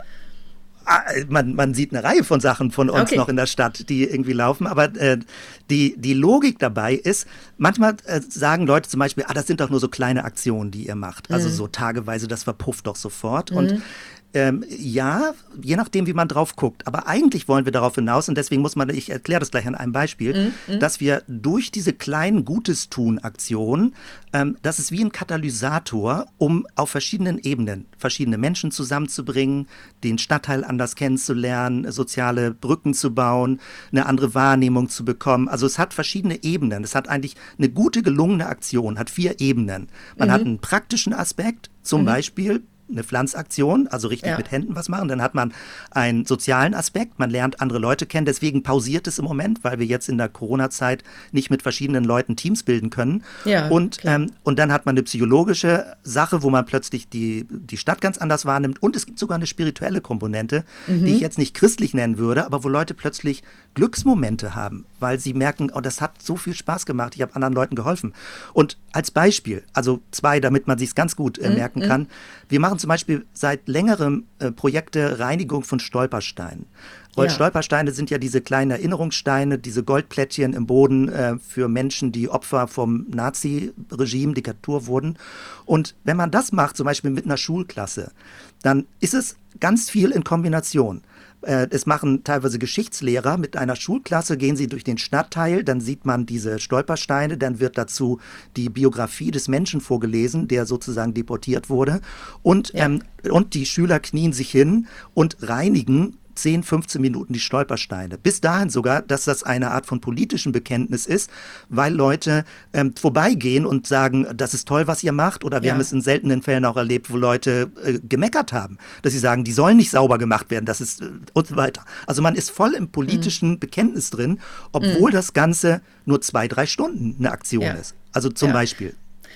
Ah, man, man sieht eine Reihe von Sachen von uns okay. noch in der Stadt, die irgendwie laufen. Aber äh, die, die Logik dabei ist, manchmal äh, sagen Leute zum Beispiel, ah, das sind doch nur so kleine Aktionen, die ihr macht. Also mhm. so tageweise, das verpufft doch sofort. Mhm. Und ähm, ja, je nachdem, wie man drauf guckt. Aber eigentlich wollen wir darauf hinaus, und deswegen muss man, ich erkläre das gleich an einem Beispiel, mhm. dass wir durch diese kleinen Gutes-Tun-Aktionen, ähm, das ist wie ein Katalysator, um auf verschiedenen Ebenen verschiedene Menschen zusammenzubringen, den Stadtteil anders kennenzulernen, soziale Brücken zu bauen, eine andere Wahrnehmung zu bekommen. Also es hat verschiedene Ebenen. Es hat eigentlich eine gute, gelungene Aktion, hat vier Ebenen. Man mhm. hat einen praktischen Aspekt, zum mhm. Beispiel eine Pflanzaktion, also richtig ja. mit Händen was machen. Dann hat man einen sozialen Aspekt, man lernt andere Leute kennen. Deswegen pausiert es im Moment, weil wir jetzt in der Corona-Zeit nicht mit verschiedenen Leuten Teams bilden können. Ja, und, ähm, und dann hat man eine psychologische Sache, wo man plötzlich die, die Stadt ganz anders wahrnimmt. Und es gibt sogar eine spirituelle Komponente, mhm. die ich jetzt nicht christlich nennen würde, aber wo Leute plötzlich Glücksmomente haben, weil sie merken, oh, das hat so viel Spaß gemacht, ich habe anderen Leuten geholfen. Und als Beispiel, also zwei, damit man sich es ganz gut äh, mhm. merken mhm. kann, wir machen zum Beispiel seit längerem äh, Projekte Reinigung von Stolpersteinen. Ja. Stolpersteine sind ja diese kleinen Erinnerungssteine, diese Goldplättchen im Boden äh, für Menschen, die Opfer vom Nazi-Regime, Diktatur wurden. Und wenn man das macht, zum Beispiel mit einer Schulklasse, dann ist es ganz viel in Kombination. Äh, es machen teilweise Geschichtslehrer mit einer Schulklasse, gehen sie durch den Stadtteil, dann sieht man diese Stolpersteine, dann wird dazu die Biografie des Menschen vorgelesen, der sozusagen deportiert wurde. Und, ja. ähm, und die Schüler knien sich hin und reinigen 10, 15 Minuten die Stolpersteine. Bis dahin sogar, dass das eine Art von politischem Bekenntnis ist, weil Leute ähm, vorbeigehen und sagen, das ist toll, was ihr macht. Oder wir ja. haben es in seltenen Fällen auch erlebt, wo Leute äh, gemeckert haben, dass sie sagen, die sollen nicht sauber gemacht werden, das ist äh, und so weiter. Also man ist voll im politischen mhm. Bekenntnis drin, obwohl mhm. das Ganze nur zwei, drei Stunden eine Aktion ja. ist. Also zum ja. Beispiel.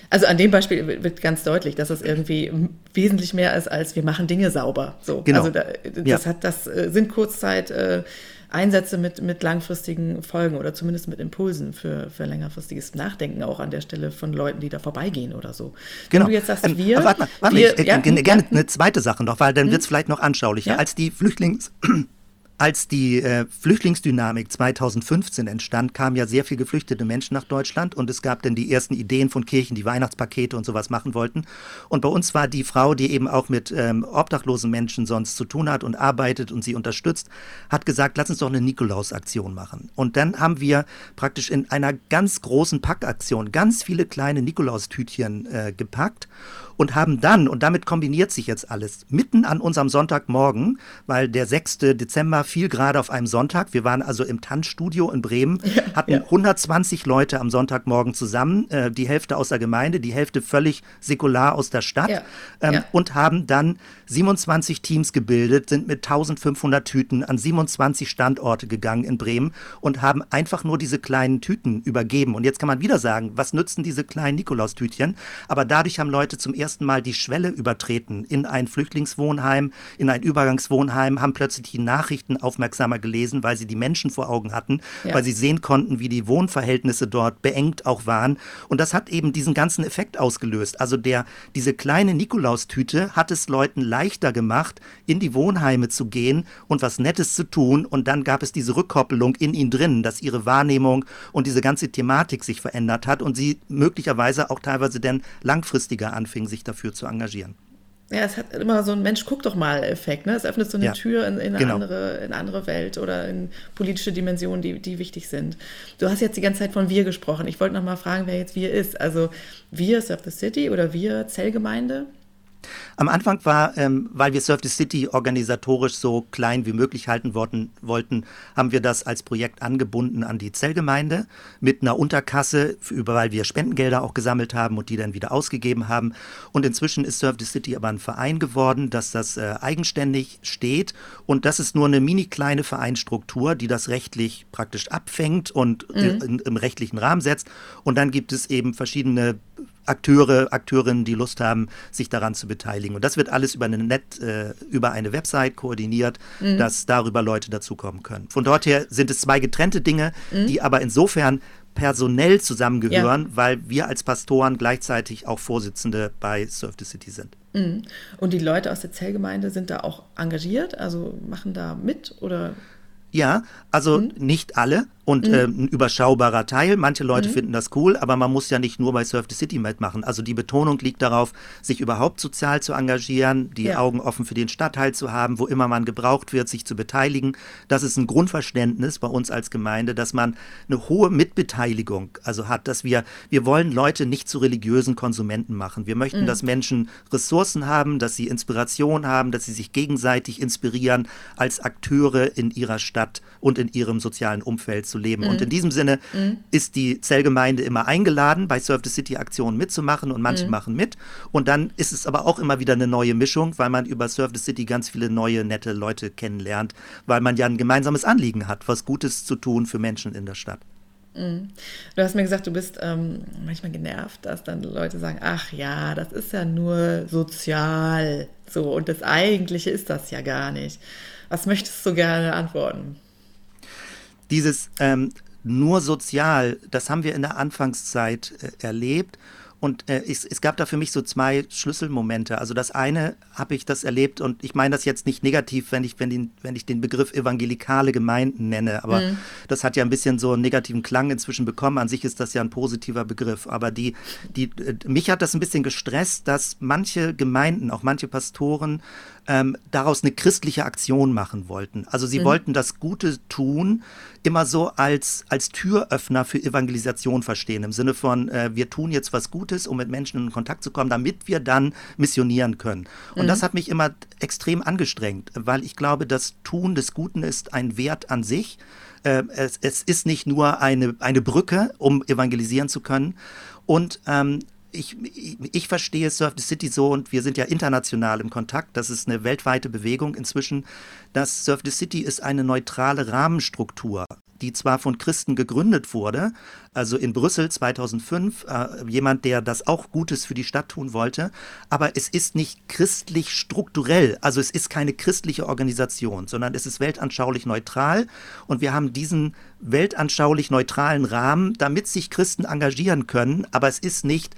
Also an dem Beispiel wird ganz deutlich, dass es irgendwie wesentlich mehr ist, als wir machen Dinge sauber. So. Genau. Also da, das, ja. hat, das äh, sind Kurzzeit äh, Einsätze mit, mit langfristigen Folgen oder zumindest mit Impulsen für, für längerfristiges Nachdenken auch an der Stelle von Leuten, die da vorbeigehen oder so. Genau. Wenn du jetzt sagst, ähm, wir. Warte mal, warte wir, ich, äh, ja, gerne ja. eine zweite Sache noch, weil dann hm? wird es vielleicht noch anschaulicher. Als die Flüchtlings als die äh, Flüchtlingsdynamik 2015 entstand, kamen ja sehr viele geflüchtete Menschen nach Deutschland und es gab dann die ersten Ideen von Kirchen, die Weihnachtspakete und sowas machen wollten. Und bei uns war die Frau, die eben auch mit ähm, obdachlosen Menschen sonst zu tun hat und arbeitet und sie unterstützt, hat gesagt, lass uns doch eine Nikolaus-Aktion machen. Und dann haben wir praktisch in einer ganz großen Packaktion ganz viele kleine Nikolaustütchen äh, gepackt und haben dann, und damit kombiniert sich jetzt alles, mitten an unserem Sonntagmorgen, weil der 6. Dezember fiel gerade auf einem Sonntag, wir waren also im Tanzstudio in Bremen, ja, hatten ja. 120 Leute am Sonntagmorgen zusammen, äh, die Hälfte aus der Gemeinde, die Hälfte völlig säkular aus der Stadt ja, ähm, und haben dann 27 Teams gebildet, sind mit 1500 Tüten an 27 Standorte gegangen in Bremen und haben einfach nur diese kleinen Tüten übergeben. Und jetzt kann man wieder sagen, was nützen diese kleinen Nikolaustütchen? Aber dadurch haben Leute zum ersten ersten Mal die Schwelle übertreten in ein Flüchtlingswohnheim, in ein Übergangswohnheim, haben plötzlich die Nachrichten aufmerksamer gelesen, weil sie die Menschen vor Augen hatten, ja. weil sie sehen konnten, wie die Wohnverhältnisse dort beengt auch waren. Und das hat eben diesen ganzen Effekt ausgelöst. Also der, diese kleine Nikolaustüte hat es Leuten leichter gemacht, in die Wohnheime zu gehen und was Nettes zu tun. Und dann gab es diese Rückkoppelung in ihnen drin, dass ihre Wahrnehmung und diese ganze Thematik sich verändert hat und sie möglicherweise auch teilweise dann langfristiger anfingen, sich sich dafür zu engagieren. Ja, es hat immer so ein Mensch, guck doch mal Effekt. Ne? Es öffnet so eine ja, Tür in, in, eine genau. andere, in eine andere Welt oder in politische Dimensionen, die, die wichtig sind. Du hast jetzt die ganze Zeit von wir gesprochen. Ich wollte noch mal fragen, wer jetzt wir ist. Also wir Surf the City oder wir Zellgemeinde? Am Anfang war, ähm, weil wir Surf the City organisatorisch so klein wie möglich halten wollten, wollten, haben wir das als Projekt angebunden an die Zellgemeinde mit einer Unterkasse, über, weil wir Spendengelder auch gesammelt haben und die dann wieder ausgegeben haben. Und inzwischen ist Surf the City aber ein Verein geworden, dass das äh, eigenständig steht. Und das ist nur eine mini kleine Vereinstruktur, die das rechtlich praktisch abfängt und mhm. in, im rechtlichen Rahmen setzt. Und dann gibt es eben verschiedene Akteure, Akteurinnen, die Lust haben, sich daran zu beteiligen. Und das wird alles über eine, Net, äh, über eine Website koordiniert, mhm. dass darüber Leute dazukommen können. Von dort her sind es zwei getrennte Dinge, mhm. die aber insofern personell zusammengehören, ja. weil wir als Pastoren gleichzeitig auch Vorsitzende bei Surf the City sind. Mhm. Und die Leute aus der Zellgemeinde sind da auch engagiert, also machen da mit oder? Ja, also mhm. nicht alle und mhm. äh, ein überschaubarer Teil. Manche Leute mhm. finden das cool, aber man muss ja nicht nur bei Surf the City mitmachen. Also die Betonung liegt darauf, sich überhaupt sozial zu engagieren, die ja. Augen offen für den Stadtteil zu haben, wo immer man gebraucht wird, sich zu beteiligen. Das ist ein Grundverständnis bei uns als Gemeinde, dass man eine hohe Mitbeteiligung also hat, dass wir, wir wollen Leute nicht zu religiösen Konsumenten machen. Wir möchten, mhm. dass Menschen Ressourcen haben, dass sie Inspiration haben, dass sie sich gegenseitig inspirieren als Akteure in ihrer Stadt und in ihrem sozialen Umfeld zu leben. Mhm. Und in diesem Sinne mhm. ist die Zellgemeinde immer eingeladen, bei Surf the City Aktionen mitzumachen und manche mhm. machen mit. Und dann ist es aber auch immer wieder eine neue Mischung, weil man über Surf the City ganz viele neue, nette Leute kennenlernt, weil man ja ein gemeinsames Anliegen hat, was Gutes zu tun für Menschen in der Stadt. Mhm. Du hast mir gesagt, du bist ähm, manchmal genervt, dass dann Leute sagen, ach ja, das ist ja nur sozial. So, und das Eigentliche ist das ja gar nicht. Was möchtest du gerne antworten? Dieses ähm, nur sozial, das haben wir in der Anfangszeit äh, erlebt. Und äh, es, es, gab da für mich so zwei Schlüsselmomente. Also das eine habe ich das erlebt und ich meine das jetzt nicht negativ, wenn ich, wenn, den, wenn ich den Begriff evangelikale Gemeinden nenne, aber mhm. das hat ja ein bisschen so einen negativen Klang inzwischen bekommen. An sich ist das ja ein positiver Begriff. Aber die, die, äh, mich hat das ein bisschen gestresst, dass manche Gemeinden, auch manche Pastoren, ähm, daraus eine christliche Aktion machen wollten. Also sie mhm. wollten das Gute tun immer so als, als Türöffner für Evangelisation verstehen, im Sinne von, äh, wir tun jetzt was Gutes, um mit Menschen in Kontakt zu kommen, damit wir dann missionieren können. Und mhm. das hat mich immer extrem angestrengt, weil ich glaube, das Tun des Guten ist ein Wert an sich. Äh, es, es, ist nicht nur eine, eine Brücke, um evangelisieren zu können. Und ähm, ich, ich, verstehe Surf the City so und wir sind ja international im Kontakt. Das ist eine weltweite Bewegung inzwischen. Das Surf the City ist eine neutrale Rahmenstruktur, die zwar von Christen gegründet wurde, also in Brüssel 2005, äh, jemand, der das auch Gutes für die Stadt tun wollte, aber es ist nicht christlich strukturell, also es ist keine christliche Organisation, sondern es ist weltanschaulich neutral und wir haben diesen weltanschaulich neutralen Rahmen, damit sich Christen engagieren können, aber es ist nicht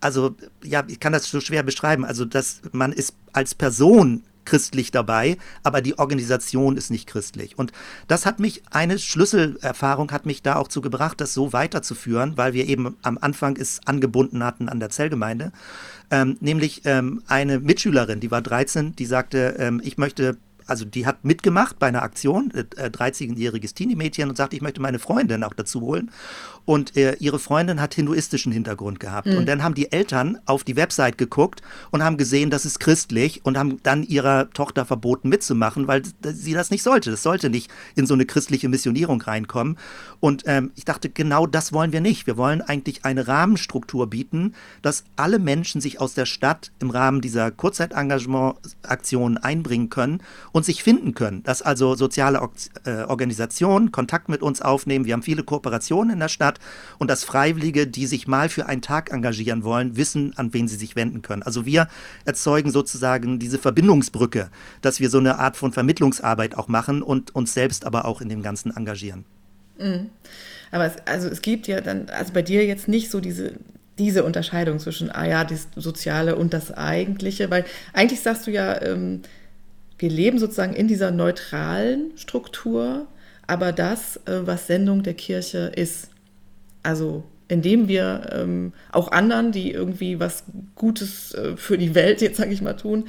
also ja, ich kann das so schwer beschreiben. Also, dass man ist als Person christlich dabei, aber die Organisation ist nicht christlich. Und das hat mich, eine Schlüsselerfahrung hat mich da auch zu gebracht, das so weiterzuführen, weil wir eben am Anfang es angebunden hatten an der Zellgemeinde. Ähm, nämlich ähm, eine Mitschülerin, die war 13, die sagte, ähm, ich möchte also die hat mitgemacht bei einer Aktion, äh, 13-jähriges Teenie-Mädchen und sagte, ich möchte meine Freundin auch dazu holen. Und äh, ihre Freundin hat hinduistischen Hintergrund gehabt. Mhm. Und dann haben die Eltern auf die Website geguckt und haben gesehen, das ist christlich und haben dann ihrer Tochter verboten mitzumachen, weil sie das nicht sollte. Das sollte nicht in so eine christliche Missionierung reinkommen. Und ähm, ich dachte, genau das wollen wir nicht. Wir wollen eigentlich eine Rahmenstruktur bieten, dass alle Menschen sich aus der Stadt im Rahmen dieser Kurzzeitengagement-Aktionen einbringen können und sich finden können. Dass also soziale äh, Organisationen Kontakt mit uns aufnehmen. Wir haben viele Kooperationen in der Stadt und dass Freiwillige, die sich mal für einen Tag engagieren wollen, wissen, an wen sie sich wenden können. Also wir erzeugen sozusagen diese Verbindungsbrücke, dass wir so eine Art von Vermittlungsarbeit auch machen und uns selbst aber auch in dem Ganzen engagieren. Mhm. Aber es, also es gibt ja dann, also bei dir jetzt nicht so diese, diese Unterscheidung zwischen, ah ja, das Soziale und das Eigentliche, weil eigentlich sagst du ja, ähm, wir leben sozusagen in dieser neutralen Struktur, aber das, äh, was Sendung der Kirche ist, also indem wir ähm, auch anderen, die irgendwie was Gutes äh, für die Welt, jetzt sage ich mal, tun,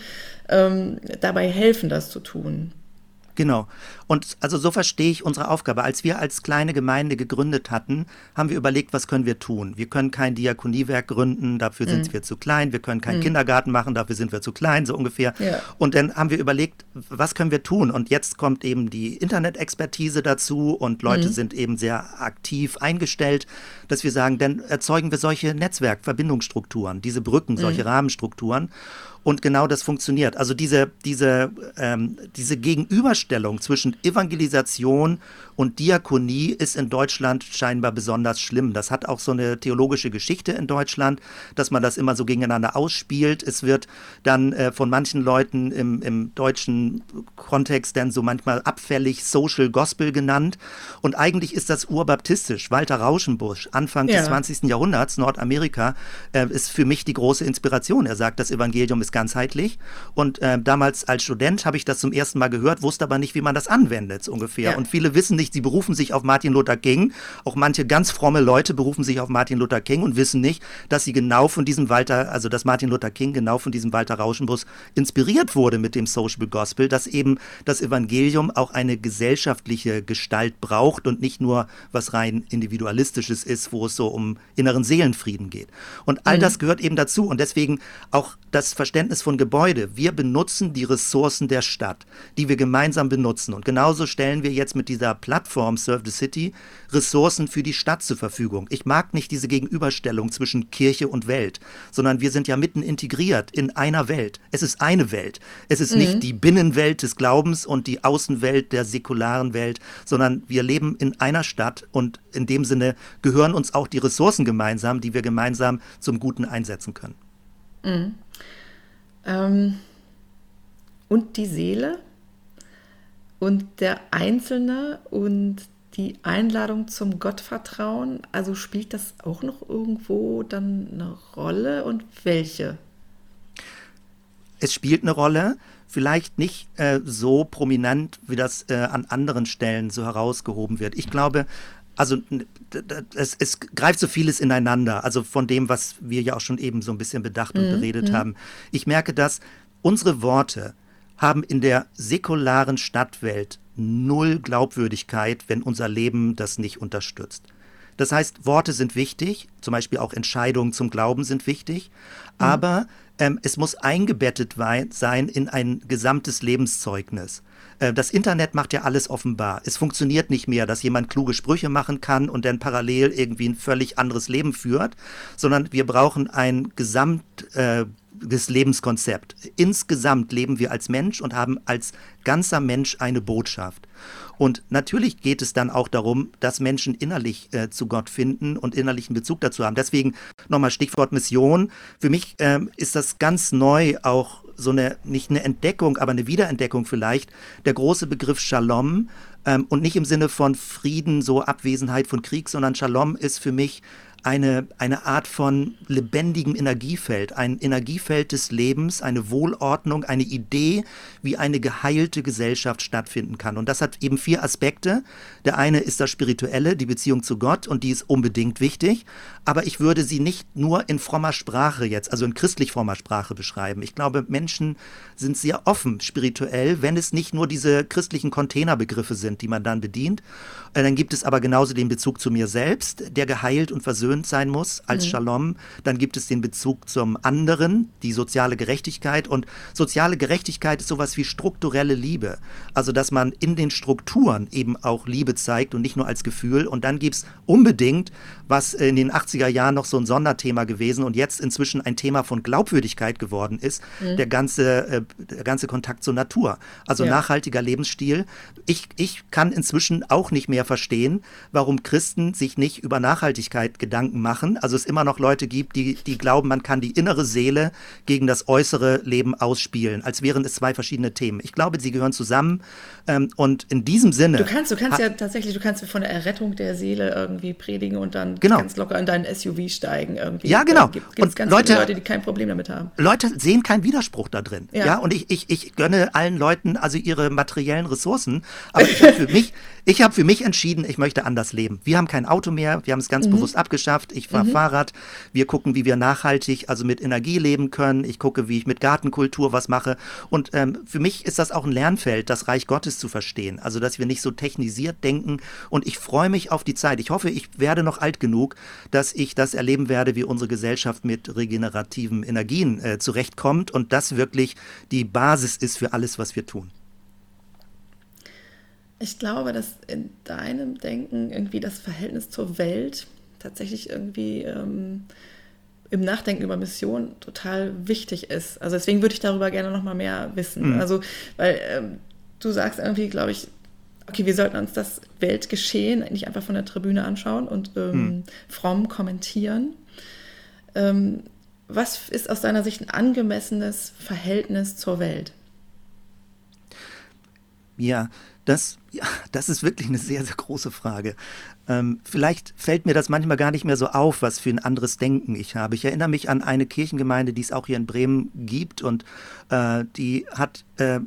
ähm, dabei helfen, das zu tun. Genau. Und also so verstehe ich unsere Aufgabe. Als wir als kleine Gemeinde gegründet hatten, haben wir überlegt, was können wir tun? Wir können kein Diakoniewerk gründen, dafür sind mhm. wir zu klein. Wir können keinen mhm. Kindergarten machen, dafür sind wir zu klein, so ungefähr. Ja. Und dann haben wir überlegt, was können wir tun? Und jetzt kommt eben die Internet-Expertise dazu und Leute mhm. sind eben sehr aktiv eingestellt, dass wir sagen, dann erzeugen wir solche Netzwerkverbindungsstrukturen, diese Brücken, solche mhm. Rahmenstrukturen. Und genau das funktioniert. Also diese, diese, ähm, diese Gegenüberstellung zwischen Evangelisation und Diakonie ist in Deutschland scheinbar besonders schlimm. Das hat auch so eine theologische Geschichte in Deutschland, dass man das immer so gegeneinander ausspielt. Es wird dann äh, von manchen Leuten im, im deutschen Kontext dann so manchmal abfällig Social Gospel genannt. Und eigentlich ist das urbaptistisch. Walter Rauschenbusch, Anfang ja. des 20. Jahrhunderts, Nordamerika, äh, ist für mich die große Inspiration. Er sagt, das Evangelium ist ganzheitlich. Und äh, damals als Student habe ich das zum ersten Mal gehört, wusste aber nicht, wie man das anwendet, so ungefähr. Ja. Und viele wissen nicht, sie berufen sich auf Martin Luther King. Auch manche ganz fromme Leute berufen sich auf Martin Luther King und wissen nicht, dass sie genau von diesem Walter, also dass Martin Luther King genau von diesem Walter Rauschenbus inspiriert wurde mit dem Social Gospel, dass eben das Evangelium auch eine gesellschaftliche Gestalt braucht und nicht nur was rein individualistisches ist, wo es so um inneren Seelenfrieden geht. Und all mhm. das gehört eben dazu und deswegen auch das Verständnis von Gebäude. Wir benutzen die Ressourcen der Stadt, die wir gemeinsam benutzen und genauso stellen wir jetzt mit dieser Plattform Plattform Serve the City Ressourcen für die Stadt zur Verfügung. Ich mag nicht diese Gegenüberstellung zwischen Kirche und Welt, sondern wir sind ja mitten integriert in einer Welt. Es ist eine Welt. Es ist mhm. nicht die Binnenwelt des Glaubens und die Außenwelt der säkularen Welt, sondern wir leben in einer Stadt und in dem Sinne gehören uns auch die Ressourcen gemeinsam, die wir gemeinsam zum Guten einsetzen können. Mhm. Ähm, und die Seele? Und der Einzelne und die Einladung zum Gottvertrauen, also spielt das auch noch irgendwo dann eine Rolle und welche? Es spielt eine Rolle, vielleicht nicht äh, so prominent, wie das äh, an anderen Stellen so herausgehoben wird. Ich glaube, also es, es, greift so vieles ineinander, also von dem, was wir ja auch schon eben so ein bisschen bedacht und mhm. beredet mhm. haben. Ich merke, dass unsere Worte, haben in der säkularen Stadtwelt null Glaubwürdigkeit, wenn unser Leben das nicht unterstützt. Das heißt, Worte sind wichtig, zum Beispiel auch Entscheidungen zum Glauben sind wichtig, mhm. aber ähm, es muss eingebettet sein in ein gesamtes Lebenszeugnis. Äh, das Internet macht ja alles offenbar. Es funktioniert nicht mehr, dass jemand kluge Sprüche machen kann und dann parallel irgendwie ein völlig anderes Leben führt, sondern wir brauchen ein Gesamt. Äh, Lebenskonzept. Insgesamt leben wir als Mensch und haben als ganzer Mensch eine Botschaft. Und natürlich geht es dann auch darum, dass Menschen innerlich äh, zu Gott finden und innerlichen Bezug dazu haben. Deswegen nochmal Stichwort Mission. Für mich ähm, ist das ganz neu auch so eine, nicht eine Entdeckung, aber eine Wiederentdeckung vielleicht, der große Begriff Shalom. Ähm, und nicht im Sinne von Frieden, so Abwesenheit von Krieg, sondern Shalom ist für mich eine, eine Art von lebendigem Energiefeld, ein Energiefeld des Lebens, eine Wohlordnung, eine Idee, wie eine geheilte Gesellschaft stattfinden kann. Und das hat eben vier Aspekte. Der eine ist das Spirituelle, die Beziehung zu Gott, und die ist unbedingt wichtig. Aber ich würde sie nicht nur in frommer Sprache jetzt, also in christlich frommer Sprache beschreiben. Ich glaube, Menschen sind sehr offen spirituell, wenn es nicht nur diese christlichen Containerbegriffe sind, die man dann bedient. Äh, dann gibt es aber genauso den Bezug zu mir selbst, der geheilt und versöhnt versöhnt sein muss als mhm. Shalom. Dann gibt es den Bezug zum anderen, die soziale Gerechtigkeit. Und soziale Gerechtigkeit ist sowas wie strukturelle Liebe. Also, dass man in den Strukturen eben auch Liebe zeigt und nicht nur als Gefühl. Und dann gibt es unbedingt, was in den 80er Jahren noch so ein Sonderthema gewesen und jetzt inzwischen ein Thema von Glaubwürdigkeit geworden ist, mhm. der, ganze, äh, der ganze Kontakt zur Natur. Also ja. nachhaltiger Lebensstil. Ich, ich kann inzwischen auch nicht mehr verstehen, warum Christen sich nicht über Nachhaltigkeit Gedanken machen. Also es immer noch Leute gibt, die, die glauben, man kann die innere Seele gegen das äußere Leben ausspielen, als wären es zwei verschiedene Themen. Ich glaube, sie gehören zusammen ähm, und in diesem Sinne. Du kannst, du kannst ja tatsächlich, du kannst von der Errettung der Seele irgendwie predigen und dann dann genau. ganz locker in deinen SUV steigen irgendwie. Ja, genau. Gibt es ganz Leute, Leute, die kein Problem damit haben. Leute sehen keinen Widerspruch da drin. Ja. ja? Und ich, ich, ich gönne allen Leuten also ihre materiellen Ressourcen. Aber ich habe für mich, ich habe für mich entschieden, ich möchte anders leben. Wir haben kein Auto mehr, wir haben es ganz mhm. bewusst abgeschafft. Ich fahre mhm. Fahrrad. Wir gucken, wie wir nachhaltig, also mit Energie leben können. Ich gucke, wie ich mit Gartenkultur was mache. Und ähm, für mich ist das auch ein Lernfeld, das Reich Gottes zu verstehen. Also, dass wir nicht so technisiert denken. Und ich freue mich auf die Zeit. Ich hoffe, ich werde noch alt genug, dass ich das erleben werde, wie unsere Gesellschaft mit regenerativen Energien äh, zurechtkommt und das wirklich die Basis ist für alles, was wir tun. Ich glaube, dass in deinem Denken irgendwie das Verhältnis zur Welt tatsächlich irgendwie ähm, im Nachdenken über Mission total wichtig ist. Also deswegen würde ich darüber gerne noch mal mehr wissen. Mhm. Also, weil ähm, du sagst irgendwie, glaube ich, okay, wir sollten uns das Weltgeschehen nicht einfach von der Tribüne anschauen und ähm, mhm. fromm kommentieren. Ähm, was ist aus deiner Sicht ein angemessenes Verhältnis zur Welt? Ja, das, ja, das ist wirklich eine sehr, sehr große Frage. Ähm, vielleicht fällt mir das manchmal gar nicht mehr so auf, was für ein anderes Denken ich habe. Ich erinnere mich an eine Kirchengemeinde, die es auch hier in Bremen gibt und äh, die hat äh,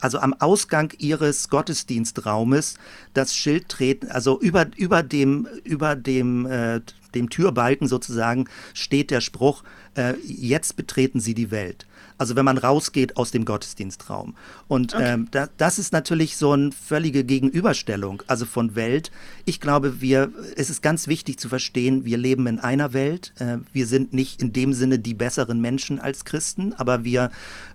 also am Ausgang ihres Gottesdienstraumes das Schild treten, also über, über dem, über dem, äh, dem Türbalken sozusagen steht der Spruch, äh, jetzt betreten Sie die Welt. Also wenn man rausgeht aus dem Gottesdienstraum. Und okay. ähm, da, das ist natürlich so eine völlige Gegenüberstellung, also von Welt. Ich glaube, wir, es ist ganz wichtig zu verstehen, wir leben in einer Welt. Äh, wir sind nicht in dem Sinne die besseren Menschen als Christen, aber wir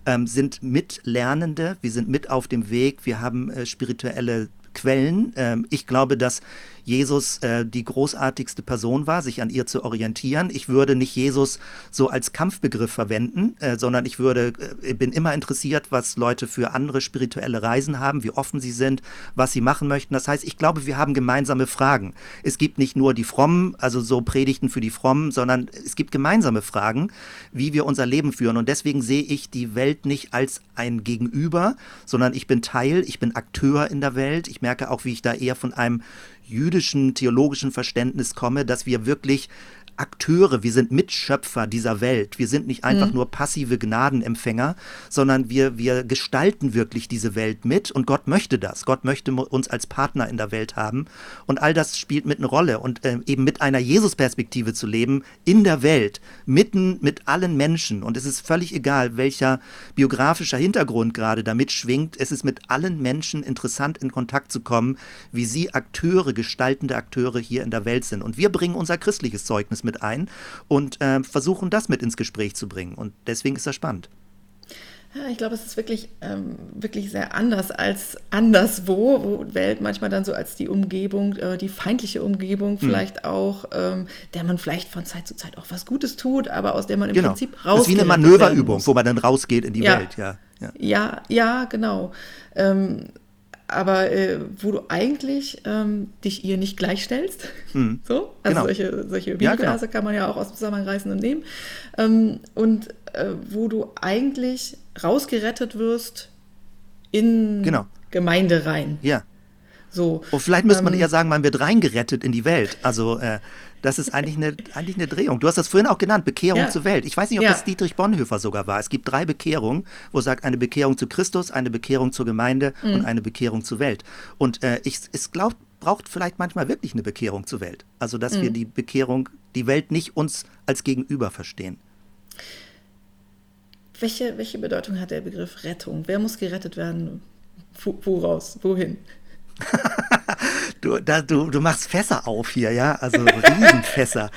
ähm, sind Mitlernende, wir sind mit auf dem Weg, wir haben äh, spirituelle Quellen. Ähm, ich glaube, dass Jesus äh, die großartigste Person war, sich an ihr zu orientieren. Ich würde nicht Jesus so als Kampfbegriff verwenden, äh, sondern ich würde, äh, bin immer interessiert, was Leute für andere spirituelle Reisen haben, wie offen sie sind, was sie machen möchten. Das heißt, ich glaube, wir haben gemeinsame Fragen. Es gibt nicht nur die Frommen, also so Predigten für die Frommen, sondern es gibt gemeinsame Fragen, wie wir unser Leben führen. Und deswegen sehe ich die Welt nicht als ein Gegenüber, sondern ich bin Teil, ich bin Akteur in der Welt. Ich merke auch, wie ich da eher von einem jüdischen theologischen Verständnis komme, dass wir wirklich Akteure, wir sind Mitschöpfer dieser Welt. Wir sind nicht einfach mhm. nur passive Gnadenempfänger, sondern wir, wir gestalten wirklich diese Welt mit und Gott möchte das. Gott möchte uns als Partner in der Welt haben und all das spielt mit eine Rolle und äh, eben mit einer Jesus-Perspektive zu leben in der Welt, mitten mit allen Menschen und es ist völlig egal, welcher biografischer Hintergrund gerade damit schwingt. Es ist mit allen Menschen interessant in Kontakt zu kommen, wie sie Akteure, gestaltende Akteure hier in der Welt sind und wir bringen unser christliches Zeugnis mit mit ein und äh, versuchen das mit ins Gespräch zu bringen. Und deswegen ist das spannend. Ja, ich glaube, es ist wirklich, ähm, wirklich sehr anders als anderswo, wo Welt manchmal dann so als die Umgebung, äh, die feindliche Umgebung hm. vielleicht auch, ähm, der man vielleicht von Zeit zu Zeit auch was Gutes tut, aber aus der man im genau. Prinzip rausgeht. Das ist wie eine Manöverübung, wo man dann rausgeht in die ja. Welt, ja. Ja, ja, ja genau. Ähm, aber äh, wo du eigentlich ähm, dich ihr nicht gleichstellst. Hm. So, also genau. solche, solche Bibelverse ja, genau. kann man ja auch aus dem Zusammenhang reißen und nehmen. Ähm, und äh, wo du eigentlich rausgerettet wirst in genau. Gemeinde rein. Ja. So, und vielleicht müsste man ähm, eher sagen, man wird reingerettet in die Welt. Also äh, das ist eigentlich eine, eigentlich eine Drehung. Du hast das vorhin auch genannt, Bekehrung ja. zur Welt. Ich weiß nicht, ob ja. das Dietrich Bonhoeffer sogar war. Es gibt drei Bekehrungen, wo es sagt, eine Bekehrung zu Christus, eine Bekehrung zur Gemeinde mhm. und eine Bekehrung zur Welt. Und äh, ich, es glaubt, braucht vielleicht manchmal wirklich eine Bekehrung zur Welt. Also, dass mhm. wir die Bekehrung, die Welt nicht uns als Gegenüber verstehen. Welche, welche Bedeutung hat der Begriff Rettung? Wer muss gerettet werden? Woraus? Wohin? Du, da, du, du machst Fässer auf hier, ja? Also Riesenfässer.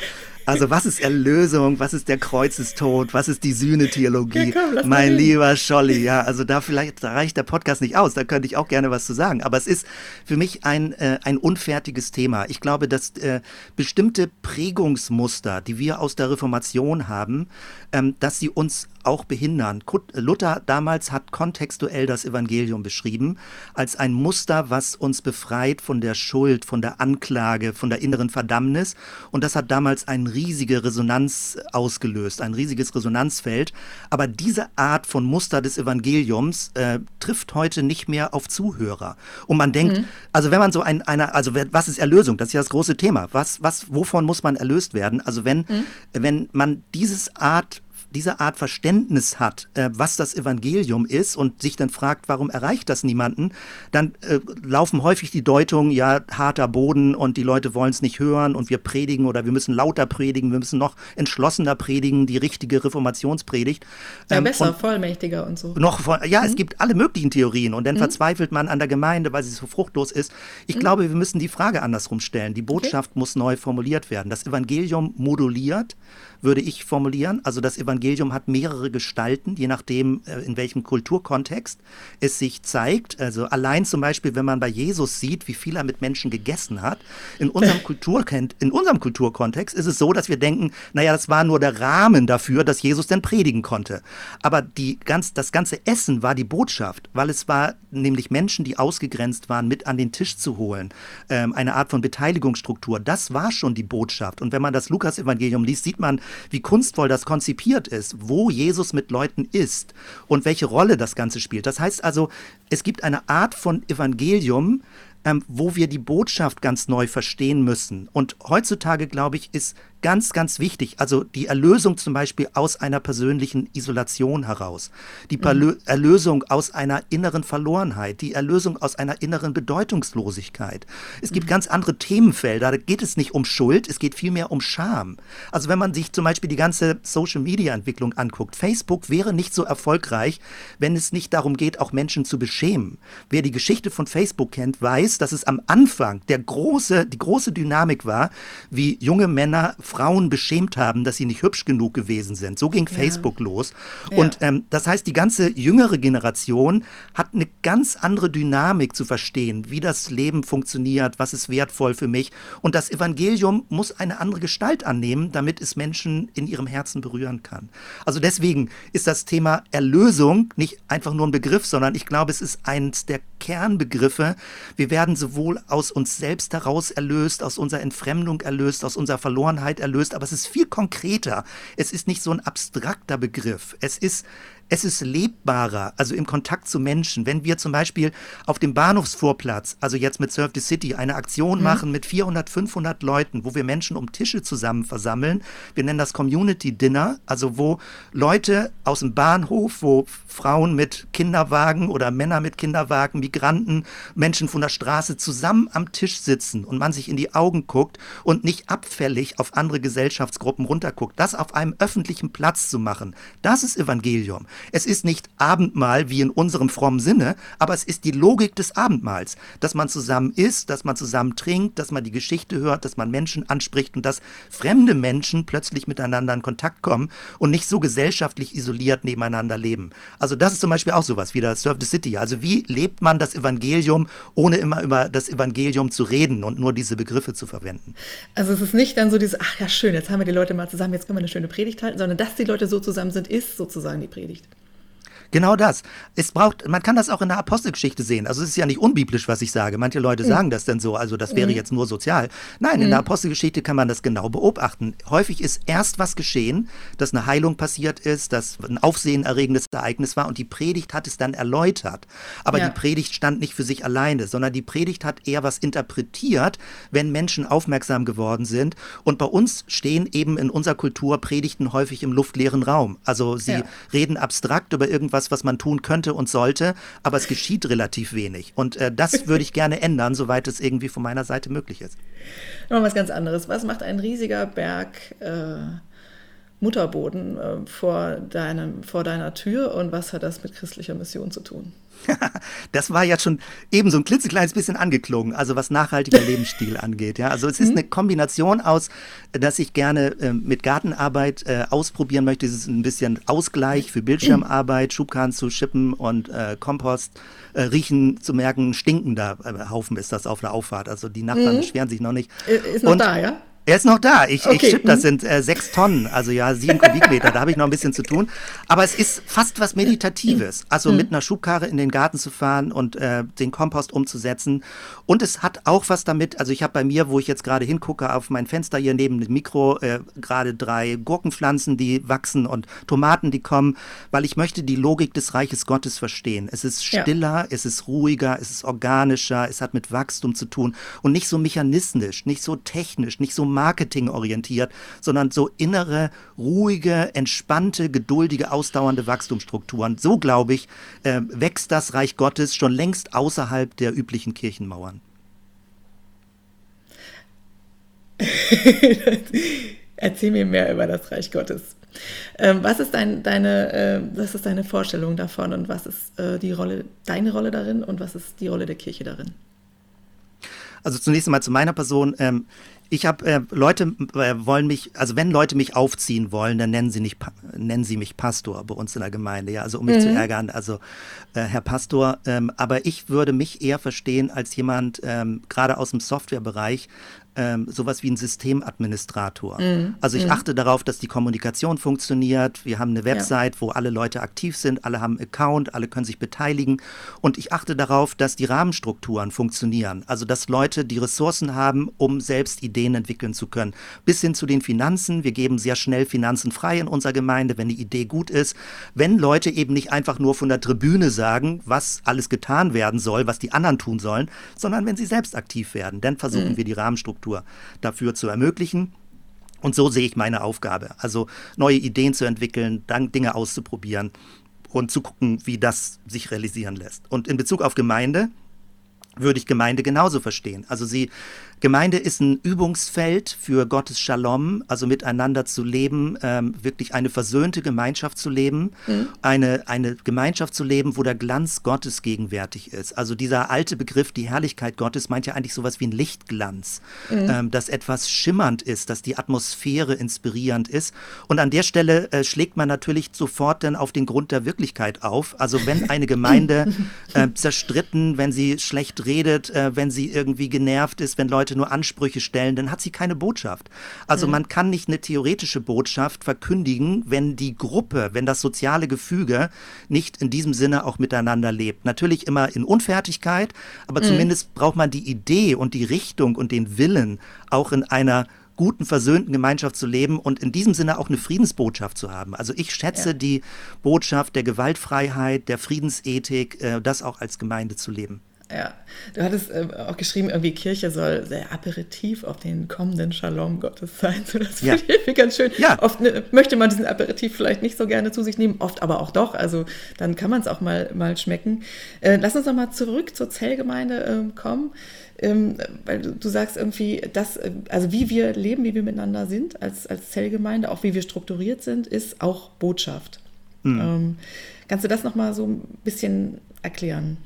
Also was ist Erlösung, was ist der Kreuzestod, was ist die Sühnetheologie? Ja, mein lieber Scholli, ja, also da vielleicht da reicht der Podcast nicht aus, da könnte ich auch gerne was zu sagen. Aber es ist für mich ein, äh, ein unfertiges Thema. Ich glaube, dass äh, bestimmte Prägungsmuster, die wir aus der Reformation haben, ähm, dass sie uns auch behindern. Luther damals hat kontextuell das Evangelium beschrieben als ein Muster, was uns befreit von der Schuld, von der Anklage, von der inneren Verdammnis. Und das hat damals eine riesige Resonanz ausgelöst, ein riesiges Resonanzfeld. Aber diese Art von Muster des Evangeliums äh, trifft heute nicht mehr auf Zuhörer. Und man denkt, mhm. also wenn man so ein, einer, also was ist Erlösung? Das ist ja das große Thema. Was, was, wovon muss man erlöst werden? Also wenn, mhm. wenn man dieses Art diese Art Verständnis hat, äh, was das Evangelium ist und sich dann fragt, warum erreicht das niemanden, dann äh, laufen häufig die Deutungen, ja, harter Boden und die Leute wollen es nicht hören und wir predigen oder wir müssen lauter predigen, wir müssen noch entschlossener predigen, die richtige Reformationspredigt. Ja, ähm, besser, vollmächtiger und so. Noch, ja, mhm. es gibt alle möglichen Theorien und dann mhm. verzweifelt man an der Gemeinde, weil sie so fruchtlos ist. Ich mhm. glaube, wir müssen die Frage andersrum stellen. Die Botschaft okay. muss neu formuliert werden. Das Evangelium moduliert würde ich formulieren. Also das Evangelium hat mehrere Gestalten, je nachdem, äh, in welchem Kulturkontext es sich zeigt. Also allein zum Beispiel, wenn man bei Jesus sieht, wie viel er mit Menschen gegessen hat, in unserem, Kultur, in unserem Kulturkontext ist es so, dass wir denken, naja, das war nur der Rahmen dafür, dass Jesus denn predigen konnte. Aber die ganz, das ganze Essen war die Botschaft, weil es war nämlich Menschen, die ausgegrenzt waren, mit an den Tisch zu holen. Ähm, eine Art von Beteiligungsstruktur. Das war schon die Botschaft. Und wenn man das Lukas-Evangelium liest, sieht man, wie kunstvoll das konzipiert ist, wo Jesus mit Leuten ist und welche Rolle das Ganze spielt. Das heißt also, es gibt eine Art von Evangelium, ähm, wo wir die Botschaft ganz neu verstehen müssen. Und heutzutage, glaube ich, ist ganz, ganz wichtig. Also die Erlösung zum Beispiel aus einer persönlichen Isolation heraus, die mhm. Erlösung aus einer inneren Verlorenheit, die Erlösung aus einer inneren Bedeutungslosigkeit. Es gibt mhm. ganz andere Themenfelder. Da geht es nicht um Schuld, es geht vielmehr um Scham. Also wenn man sich zum Beispiel die ganze Social-Media-Entwicklung anguckt, Facebook wäre nicht so erfolgreich, wenn es nicht darum geht, auch Menschen zu beschämen. Wer die Geschichte von Facebook kennt, weiß, dass es am Anfang der große, die große Dynamik war, wie junge Männer Frauen beschämt haben, dass sie nicht hübsch genug gewesen sind. So ging ja. Facebook los. Ja. Und ähm, das heißt, die ganze jüngere Generation hat eine ganz andere Dynamik zu verstehen, wie das Leben funktioniert, was ist wertvoll für mich. Und das Evangelium muss eine andere Gestalt annehmen, damit es Menschen in ihrem Herzen berühren kann. Also deswegen ist das Thema Erlösung nicht einfach nur ein Begriff, sondern ich glaube, es ist eins der Kernbegriffe. Wir werden sowohl aus uns selbst heraus erlöst, aus unserer Entfremdung erlöst, aus unserer Verlorenheit erlöst, aber es ist viel konkreter. Es ist nicht so ein abstrakter Begriff. Es ist es ist lebbarer, also im Kontakt zu Menschen. Wenn wir zum Beispiel auf dem Bahnhofsvorplatz, also jetzt mit Surf the City, eine Aktion mhm. machen mit 400, 500 Leuten, wo wir Menschen um Tische zusammen versammeln, wir nennen das Community Dinner, also wo Leute aus dem Bahnhof, wo Frauen mit Kinderwagen oder Männer mit Kinderwagen, Migranten, Menschen von der Straße zusammen am Tisch sitzen und man sich in die Augen guckt und nicht abfällig auf andere Gesellschaftsgruppen runterguckt. Das auf einem öffentlichen Platz zu machen, das ist Evangelium. Es ist nicht Abendmahl wie in unserem frommen Sinne, aber es ist die Logik des Abendmahls, dass man zusammen isst, dass man zusammen trinkt, dass man die Geschichte hört, dass man Menschen anspricht und dass fremde Menschen plötzlich miteinander in Kontakt kommen und nicht so gesellschaftlich isoliert nebeneinander leben. Also das ist zum Beispiel auch sowas wie das Surf the City. Also wie lebt man das Evangelium, ohne immer über das Evangelium zu reden und nur diese Begriffe zu verwenden? Also es ist nicht dann so dieses, ach ja schön, jetzt haben wir die Leute mal zusammen, jetzt können wir eine schöne Predigt halten, sondern dass die Leute so zusammen sind, ist sozusagen die Predigt. Genau das. Es braucht, man kann das auch in der Apostelgeschichte sehen. Also es ist ja nicht unbiblisch, was ich sage. Manche Leute mhm. sagen das dann so, also das wäre mhm. jetzt nur sozial. Nein, in der mhm. Apostelgeschichte kann man das genau beobachten. Häufig ist erst was geschehen, dass eine Heilung passiert ist, dass ein aufsehenerregendes Ereignis war und die Predigt hat es dann erläutert. Aber ja. die Predigt stand nicht für sich alleine, sondern die Predigt hat eher was interpretiert, wenn Menschen aufmerksam geworden sind. Und bei uns stehen eben in unserer Kultur Predigten häufig im luftleeren Raum. Also sie ja. reden abstrakt über irgendwas, etwas, was man tun könnte und sollte, aber es geschieht relativ wenig. Und äh, das würde ich gerne ändern, soweit es irgendwie von meiner Seite möglich ist. Noch was ganz anderes. Was macht ein riesiger Berg äh, Mutterboden äh, vor, deinem, vor deiner Tür und was hat das mit christlicher Mission zu tun? das war ja schon eben so ein klitzekleines bisschen angeklungen, also was nachhaltiger Lebensstil angeht. Ja? Also es ist mhm. eine Kombination aus, dass ich gerne äh, mit Gartenarbeit äh, ausprobieren möchte. Es ist ein bisschen Ausgleich für Bildschirmarbeit, Schubkarren zu schippen und äh, Kompost äh, riechen zu merken, stinkender äh, Haufen ist das auf der Auffahrt. Also die Nachbarn mhm. beschweren sich noch nicht. Ist noch und, da, ja? Er ist noch da. Ich, okay. ich schipp, das sind äh, sechs Tonnen, also ja, sieben Kubikmeter. Da habe ich noch ein bisschen zu tun. Aber es ist fast was Meditatives. Also mhm. mit einer Schubkarre in den Garten zu fahren und äh, den Kompost umzusetzen. Und es hat auch was damit, also ich habe bei mir, wo ich jetzt gerade hingucke, auf mein Fenster hier neben dem Mikro äh, gerade drei Gurkenpflanzen, die wachsen und Tomaten, die kommen, weil ich möchte die Logik des Reiches Gottes verstehen. Es ist stiller, ja. es ist ruhiger, es ist organischer, es hat mit Wachstum zu tun und nicht so mechanistisch, nicht so technisch, nicht so marketingorientiert, sondern so innere, ruhige, entspannte, geduldige, ausdauernde Wachstumsstrukturen. So, glaube ich, äh, wächst das Reich Gottes schon längst außerhalb der üblichen Kirchenmauern. Erzähl mir mehr über das Reich Gottes. Ähm, was, ist dein, deine, äh, was ist deine Vorstellung davon und was ist äh, die Rolle, deine Rolle darin und was ist die Rolle der Kirche darin? Also zunächst einmal zu meiner Person. Ähm, ich habe äh, Leute äh, wollen mich, also wenn Leute mich aufziehen wollen, dann nennen sie nicht nennen sie mich Pastor bei uns in der Gemeinde, ja, also um mich mhm. zu ärgern, also äh, Herr Pastor. Ähm, aber ich würde mich eher verstehen als jemand ähm, gerade aus dem Softwarebereich, ähm, sowas wie ein Systemadministrator. Mm, also ich mm. achte darauf, dass die Kommunikation funktioniert. Wir haben eine Website, ja. wo alle Leute aktiv sind, alle haben einen Account, alle können sich beteiligen. Und ich achte darauf, dass die Rahmenstrukturen funktionieren. Also dass Leute die Ressourcen haben, um selbst Ideen entwickeln zu können. Bis hin zu den Finanzen. Wir geben sehr schnell Finanzen frei in unserer Gemeinde, wenn die Idee gut ist. Wenn Leute eben nicht einfach nur von der Tribüne sagen, was alles getan werden soll, was die anderen tun sollen, sondern wenn sie selbst aktiv werden, dann versuchen mm. wir die Rahmenstrukturen Infrastruktur dafür zu ermöglichen. Und so sehe ich meine Aufgabe. Also neue Ideen zu entwickeln, dann Dinge auszuprobieren und zu gucken, wie das sich realisieren lässt. Und in Bezug auf Gemeinde würde ich Gemeinde genauso verstehen. Also sie Gemeinde ist ein Übungsfeld für Gottes Shalom, also miteinander zu leben, ähm, wirklich eine versöhnte Gemeinschaft zu leben, mhm. eine, eine Gemeinschaft zu leben, wo der Glanz Gottes gegenwärtig ist. Also dieser alte Begriff, die Herrlichkeit Gottes, meint ja eigentlich sowas wie ein Lichtglanz, mhm. ähm, dass etwas schimmernd ist, dass die Atmosphäre inspirierend ist. Und an der Stelle äh, schlägt man natürlich sofort dann auf den Grund der Wirklichkeit auf. Also wenn eine Gemeinde äh, zerstritten, wenn sie schlecht redet, äh, wenn sie irgendwie genervt ist, wenn Leute Leute nur Ansprüche stellen, dann hat sie keine Botschaft. Also mhm. man kann nicht eine theoretische Botschaft verkündigen, wenn die Gruppe, wenn das soziale Gefüge nicht in diesem Sinne auch miteinander lebt. Natürlich immer in Unfertigkeit, aber mhm. zumindest braucht man die Idee und die Richtung und den Willen auch in einer guten, versöhnten Gemeinschaft zu leben und in diesem Sinne auch eine Friedensbotschaft zu haben. Also ich schätze ja. die Botschaft der Gewaltfreiheit, der Friedensethik, äh, das auch als Gemeinde zu leben. Ja, du hattest äh, auch geschrieben, irgendwie Kirche soll sehr aperitiv auf den kommenden Shalom Gottes sein. So, das ja. finde ich ganz schön. Ja. Oft ne, möchte man diesen Aperitif vielleicht nicht so gerne zu sich nehmen, oft aber auch doch. Also dann kann man es auch mal, mal schmecken. Äh, lass uns noch mal zurück zur Zellgemeinde äh, kommen. Ähm, weil du, du, sagst irgendwie, dass, äh, also wie wir leben, wie wir miteinander sind als, als Zellgemeinde, auch wie wir strukturiert sind, ist auch Botschaft. Mhm. Ähm, kannst du das noch mal so ein bisschen erklären?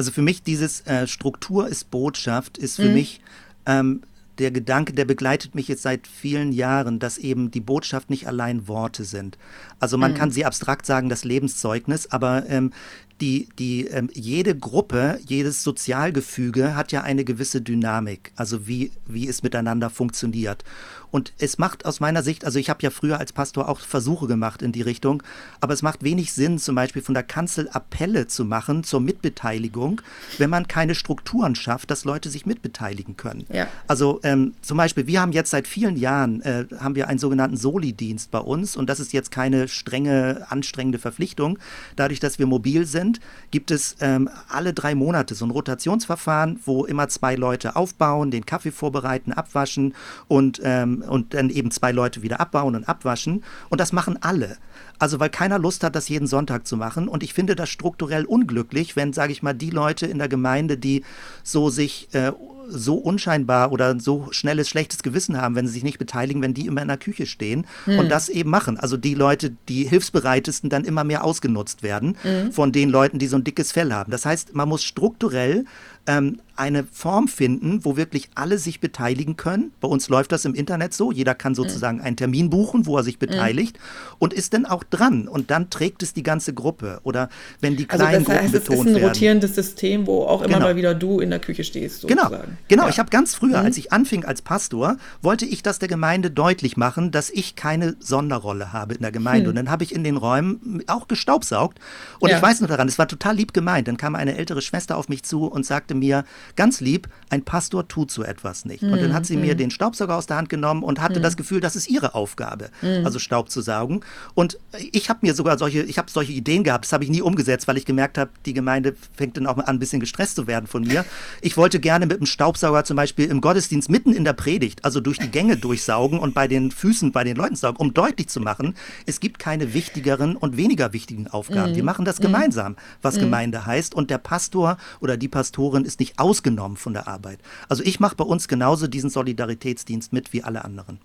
Also für mich dieses äh, Struktur ist Botschaft, ist für mhm. mich ähm, der Gedanke, der begleitet mich jetzt seit vielen Jahren, dass eben die Botschaft nicht allein Worte sind. Also man mhm. kann sehr abstrakt sagen, das Lebenszeugnis, aber ähm, die, die, ähm, jede Gruppe, jedes Sozialgefüge hat ja eine gewisse Dynamik, also wie, wie es miteinander funktioniert. Und es macht aus meiner Sicht, also ich habe ja früher als Pastor auch Versuche gemacht in die Richtung, aber es macht wenig Sinn, zum Beispiel von der Kanzel Appelle zu machen zur Mitbeteiligung, wenn man keine Strukturen schafft, dass Leute sich mitbeteiligen können. Ja. Also ähm, zum Beispiel, wir haben jetzt seit vielen Jahren, äh, haben wir einen sogenannten Soli-Dienst bei uns und das ist jetzt keine strenge, anstrengende Verpflichtung. Dadurch, dass wir mobil sind, gibt es ähm, alle drei Monate so ein Rotationsverfahren, wo immer zwei Leute aufbauen, den Kaffee vorbereiten, abwaschen und ähm, und dann eben zwei Leute wieder abbauen und abwaschen. Und das machen alle. Also weil keiner Lust hat, das jeden Sonntag zu machen. Und ich finde das strukturell unglücklich, wenn, sage ich mal, die Leute in der Gemeinde, die so sich äh, so unscheinbar oder so schnelles schlechtes Gewissen haben, wenn sie sich nicht beteiligen, wenn die immer in der Küche stehen hm. und das eben machen. Also die Leute, die hilfsbereitesten, dann immer mehr ausgenutzt werden hm. von den Leuten, die so ein dickes Fell haben. Das heißt, man muss strukturell ähm, eine Form finden, wo wirklich alle sich beteiligen können. Bei uns läuft das im Internet so. Jeder kann sozusagen mhm. einen Termin buchen, wo er sich beteiligt mhm. und ist dann auch dran. Und dann trägt es die ganze Gruppe. Oder wenn die kleinen also das heißt, Gruppen betont werden. Es ist ein rotierendes System, wo auch immer genau. mal wieder du in der Küche stehst. Genau. Sozusagen. Genau, genau. Ja. Ich habe ganz früher, mhm. als ich anfing als Pastor, wollte ich das der Gemeinde deutlich machen, dass ich keine Sonderrolle habe in der Gemeinde. Hm. Und dann habe ich in den Räumen auch gestaubsaugt. Und ja. ich weiß noch daran, es war total lieb gemeint. Dann kam eine ältere Schwester auf mich zu und sagte mir, ganz lieb, ein Pastor tut so etwas nicht. Mhm. Und dann hat sie mhm. mir den Staubsauger aus der Hand genommen und hatte mhm. das Gefühl, das ist ihre Aufgabe, mhm. also Staub zu saugen. Und ich habe mir sogar solche, ich habe solche Ideen gehabt, das habe ich nie umgesetzt, weil ich gemerkt habe, die Gemeinde fängt dann auch mal an, ein bisschen gestresst zu werden von mir. Ich wollte gerne mit dem Staubsauger zum Beispiel im Gottesdienst mitten in der Predigt, also durch die Gänge durchsaugen und bei den Füßen bei den Leuten saugen, um deutlich zu machen, es gibt keine wichtigeren und weniger wichtigen Aufgaben. Wir mhm. machen das mhm. gemeinsam, was Gemeinde heißt. Und der Pastor oder die Pastorin ist nicht ausgenommen von der Arbeit. Also ich mache bei uns genauso diesen Solidaritätsdienst mit wie alle anderen.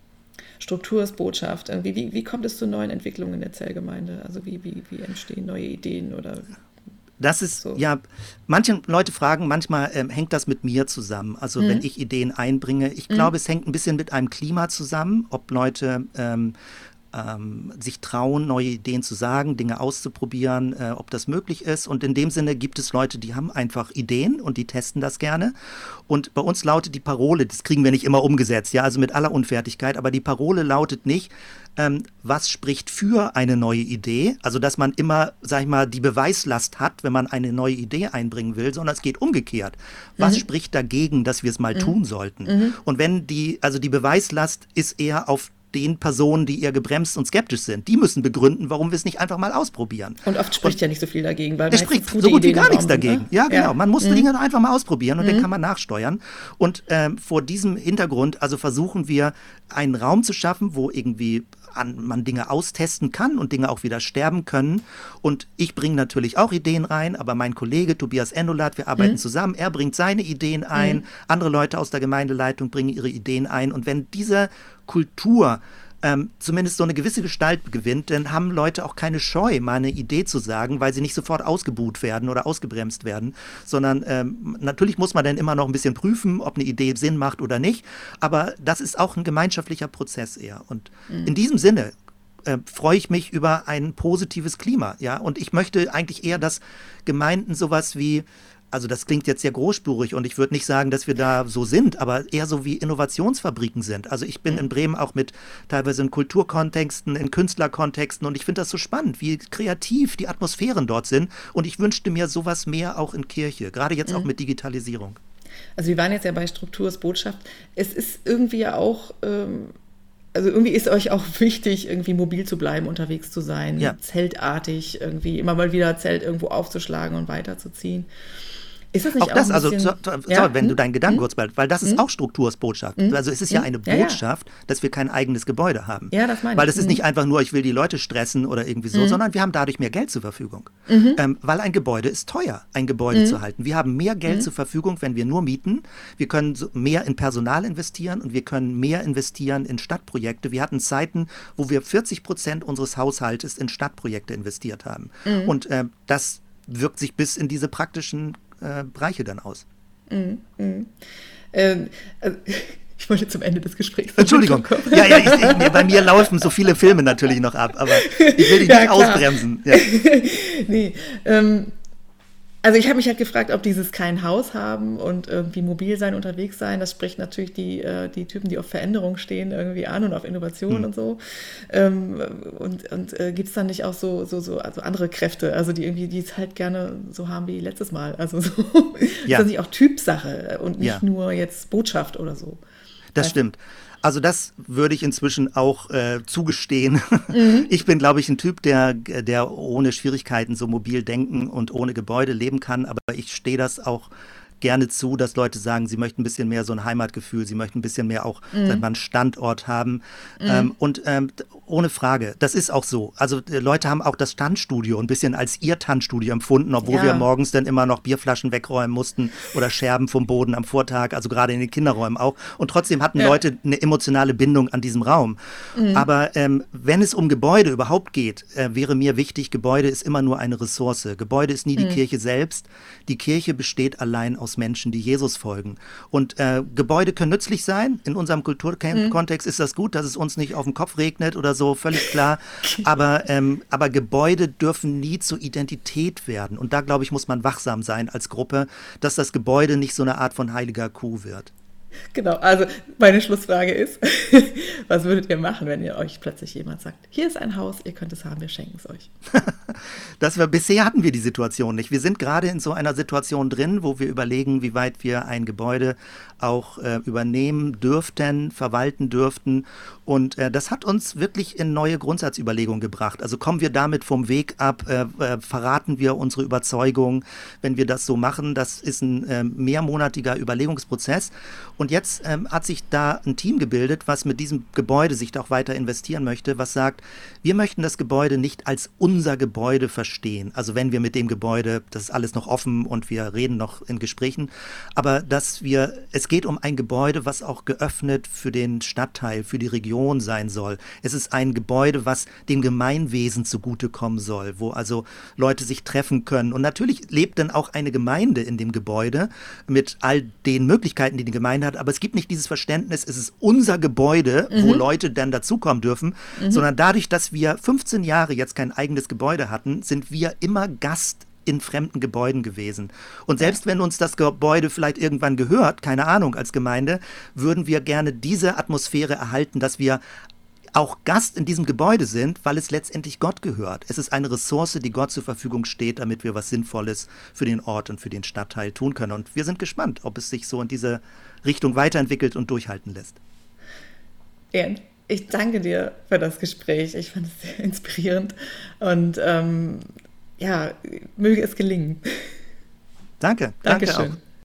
Struktur ist Botschaft. Wie, wie, wie kommt es zu neuen Entwicklungen in der Zellgemeinde? Also wie, wie, wie entstehen neue Ideen oder das ist, so. ja, manche Leute fragen, manchmal ähm, hängt das mit mir zusammen. Also mhm. wenn ich Ideen einbringe. Ich mhm. glaube, es hängt ein bisschen mit einem Klima zusammen, ob Leute ähm, ähm, sich trauen, neue Ideen zu sagen, Dinge auszuprobieren, äh, ob das möglich ist. Und in dem Sinne gibt es Leute, die haben einfach Ideen und die testen das gerne. Und bei uns lautet die Parole, das kriegen wir nicht immer umgesetzt, ja, also mit aller Unfertigkeit, aber die Parole lautet nicht, ähm, was spricht für eine neue Idee, also dass man immer, sag ich mal, die Beweislast hat, wenn man eine neue Idee einbringen will, sondern es geht umgekehrt. Was mhm. spricht dagegen, dass wir es mal mhm. tun sollten? Mhm. Und wenn die, also die Beweislast ist eher auf den Personen, die eher gebremst und skeptisch sind. Die müssen begründen, warum wir es nicht einfach mal ausprobieren. Und oft spricht und ja nicht so viel dagegen, weil es spricht so gut wie gar nichts dagegen. Ne? Ja, genau. Ja. Man muss mhm. Dinge einfach mal ausprobieren und mhm. dann kann man nachsteuern. Und ähm, vor diesem Hintergrund, also versuchen wir einen Raum zu schaffen, wo irgendwie an, man Dinge austesten kann und Dinge auch wieder sterben können. Und ich bringe natürlich auch Ideen rein, aber mein Kollege Tobias Endolat, wir arbeiten mhm. zusammen, er bringt seine Ideen ein, mhm. andere Leute aus der Gemeindeleitung bringen ihre Ideen ein. Und wenn diese Kultur ähm, zumindest so eine gewisse Gestalt gewinnt, dann haben Leute auch keine Scheu, mal eine Idee zu sagen, weil sie nicht sofort ausgebuht werden oder ausgebremst werden, sondern ähm, natürlich muss man dann immer noch ein bisschen prüfen, ob eine Idee Sinn macht oder nicht, aber das ist auch ein gemeinschaftlicher Prozess eher. Und mhm. in diesem Sinne äh, freue ich mich über ein positives Klima, ja, und ich möchte eigentlich eher, dass Gemeinden sowas wie also das klingt jetzt sehr großspurig und ich würde nicht sagen, dass wir da so sind, aber eher so wie Innovationsfabriken sind. Also ich bin in Bremen auch mit teilweise in Kulturkontexten, in Künstlerkontexten und ich finde das so spannend, wie kreativ die Atmosphären dort sind und ich wünschte mir sowas mehr auch in Kirche, gerade jetzt mhm. auch mit Digitalisierung. Also wir waren jetzt ja bei Strukturs Botschaft. Es ist irgendwie ja auch... Ähm also irgendwie ist euch auch wichtig, irgendwie mobil zu bleiben, unterwegs zu sein, ja. zeltartig, irgendwie immer mal wieder Zelt irgendwo aufzuschlagen und weiterzuziehen. Ist das nicht auch, auch das, also, so, so, ja? wenn hm? du deinen Gedanken hm? kurz bleibst, weil das ist hm? auch Struktursbotschaft. Hm? Also es ist ja hm? eine Botschaft, dass wir kein eigenes Gebäude haben. Ja, das meine ich. Weil es ist nicht einfach nur, ich will die Leute stressen oder irgendwie so, sondern wir haben dadurch mehr Geld zur Verfügung. Mhm. Ähm, weil ein Gebäude ist teuer, ein Gebäude zu halten. Wir haben mehr Geld zur Verfügung, wenn wir nur mieten. Wir können mehr in Personal investieren und wir können mehr investieren in Stadtprojekte. Wir hatten Zeiten, wo wir 40 Prozent unseres Haushaltes in Stadtprojekte investiert haben. Und äh, das wirkt sich bis in diese praktischen äh, Bereiche dann aus. Mhm, mh. ähm, also, ich wollte zum Ende des Gesprächs. Entschuldigung. Ja, ja, ich, ich, bei mir laufen so viele Filme natürlich noch ab, aber ich will dich ja, nicht klar. ausbremsen. Ja. nee, ähm, also ich habe mich halt gefragt, ob dieses kein Haus haben und irgendwie mobil sein, unterwegs sein, das spricht natürlich die, äh, die Typen, die auf Veränderung stehen, irgendwie an und auf Innovation mhm. und so. Ähm, und und äh, gibt es dann nicht auch so, so, so also andere Kräfte, also die irgendwie, die es halt gerne so haben wie letztes Mal. Also so ja. ist das nicht auch Typsache und nicht ja. nur jetzt Botschaft oder so. Das stimmt. Also das würde ich inzwischen auch äh, zugestehen. Mhm. Ich bin, glaube ich, ein Typ, der, der ohne Schwierigkeiten so mobil denken und ohne Gebäude leben kann. Aber ich stehe das auch gerne zu, dass Leute sagen, sie möchten ein bisschen mehr so ein Heimatgefühl, sie möchten ein bisschen mehr auch mhm. einen Standort haben. Mhm. Ähm, und ähm, ohne Frage, das ist auch so. Also äh, Leute haben auch das Standstudio ein bisschen als ihr Tanzstudio empfunden, obwohl ja. wir morgens dann immer noch Bierflaschen wegräumen mussten oder Scherben vom Boden am Vortag, also gerade in den Kinderräumen auch. Und trotzdem hatten ja. Leute eine emotionale Bindung an diesem Raum. Mhm. Aber ähm, wenn es um Gebäude überhaupt geht, äh, wäre mir wichtig, Gebäude ist immer nur eine Ressource. Gebäude ist nie die mhm. Kirche selbst. Die Kirche besteht allein aus Menschen, die Jesus folgen. Und äh, Gebäude können nützlich sein. In unserem Kulturkontext mhm. ist das gut, dass es uns nicht auf den Kopf regnet oder so, völlig klar. aber, ähm, aber Gebäude dürfen nie zur Identität werden. Und da, glaube ich, muss man wachsam sein als Gruppe, dass das Gebäude nicht so eine Art von heiliger Kuh wird. Genau, also meine Schlussfrage ist, was würdet ihr machen, wenn ihr euch plötzlich jemand sagt, hier ist ein Haus, ihr könnt es haben, wir schenken es euch? das wir, bisher hatten wir die Situation nicht. Wir sind gerade in so einer Situation drin, wo wir überlegen, wie weit wir ein Gebäude auch äh, übernehmen dürften, verwalten dürften. Und äh, das hat uns wirklich in neue Grundsatzüberlegungen gebracht. Also kommen wir damit vom Weg ab, äh, äh verraten wir unsere Überzeugung, wenn wir das so machen. Das ist ein äh, mehrmonatiger Überlegungsprozess. Und jetzt ähm, hat sich da ein Team gebildet, was mit diesem Gebäude sich da auch weiter investieren möchte, was sagt, wir möchten das Gebäude nicht als unser Gebäude verstehen. Also wenn wir mit dem Gebäude, das ist alles noch offen und wir reden noch in Gesprächen, aber dass wir es geht um ein Gebäude, was auch geöffnet für den Stadtteil, für die Region sein soll. Es ist ein Gebäude, was dem Gemeinwesen zugutekommen soll, wo also Leute sich treffen können. Und natürlich lebt dann auch eine Gemeinde in dem Gebäude mit all den Möglichkeiten, die die Gemeinde hat. Aber es gibt nicht dieses Verständnis, es ist unser Gebäude, mhm. wo Leute dann dazukommen dürfen, mhm. sondern dadurch, dass wir 15 Jahre jetzt kein eigenes Gebäude hatten, sind wir immer Gast in fremden Gebäuden gewesen. Und selbst wenn uns das Gebäude vielleicht irgendwann gehört, keine Ahnung, als Gemeinde, würden wir gerne diese Atmosphäre erhalten, dass wir auch Gast in diesem Gebäude sind, weil es letztendlich Gott gehört. Es ist eine Ressource, die Gott zur Verfügung steht, damit wir was Sinnvolles für den Ort und für den Stadtteil tun können. Und wir sind gespannt, ob es sich so in diese Richtung weiterentwickelt und durchhalten lässt. Ian, ich danke dir für das Gespräch. Ich fand es sehr inspirierend und ähm, ja, möge es gelingen. Danke, danke Dankeschön. auch.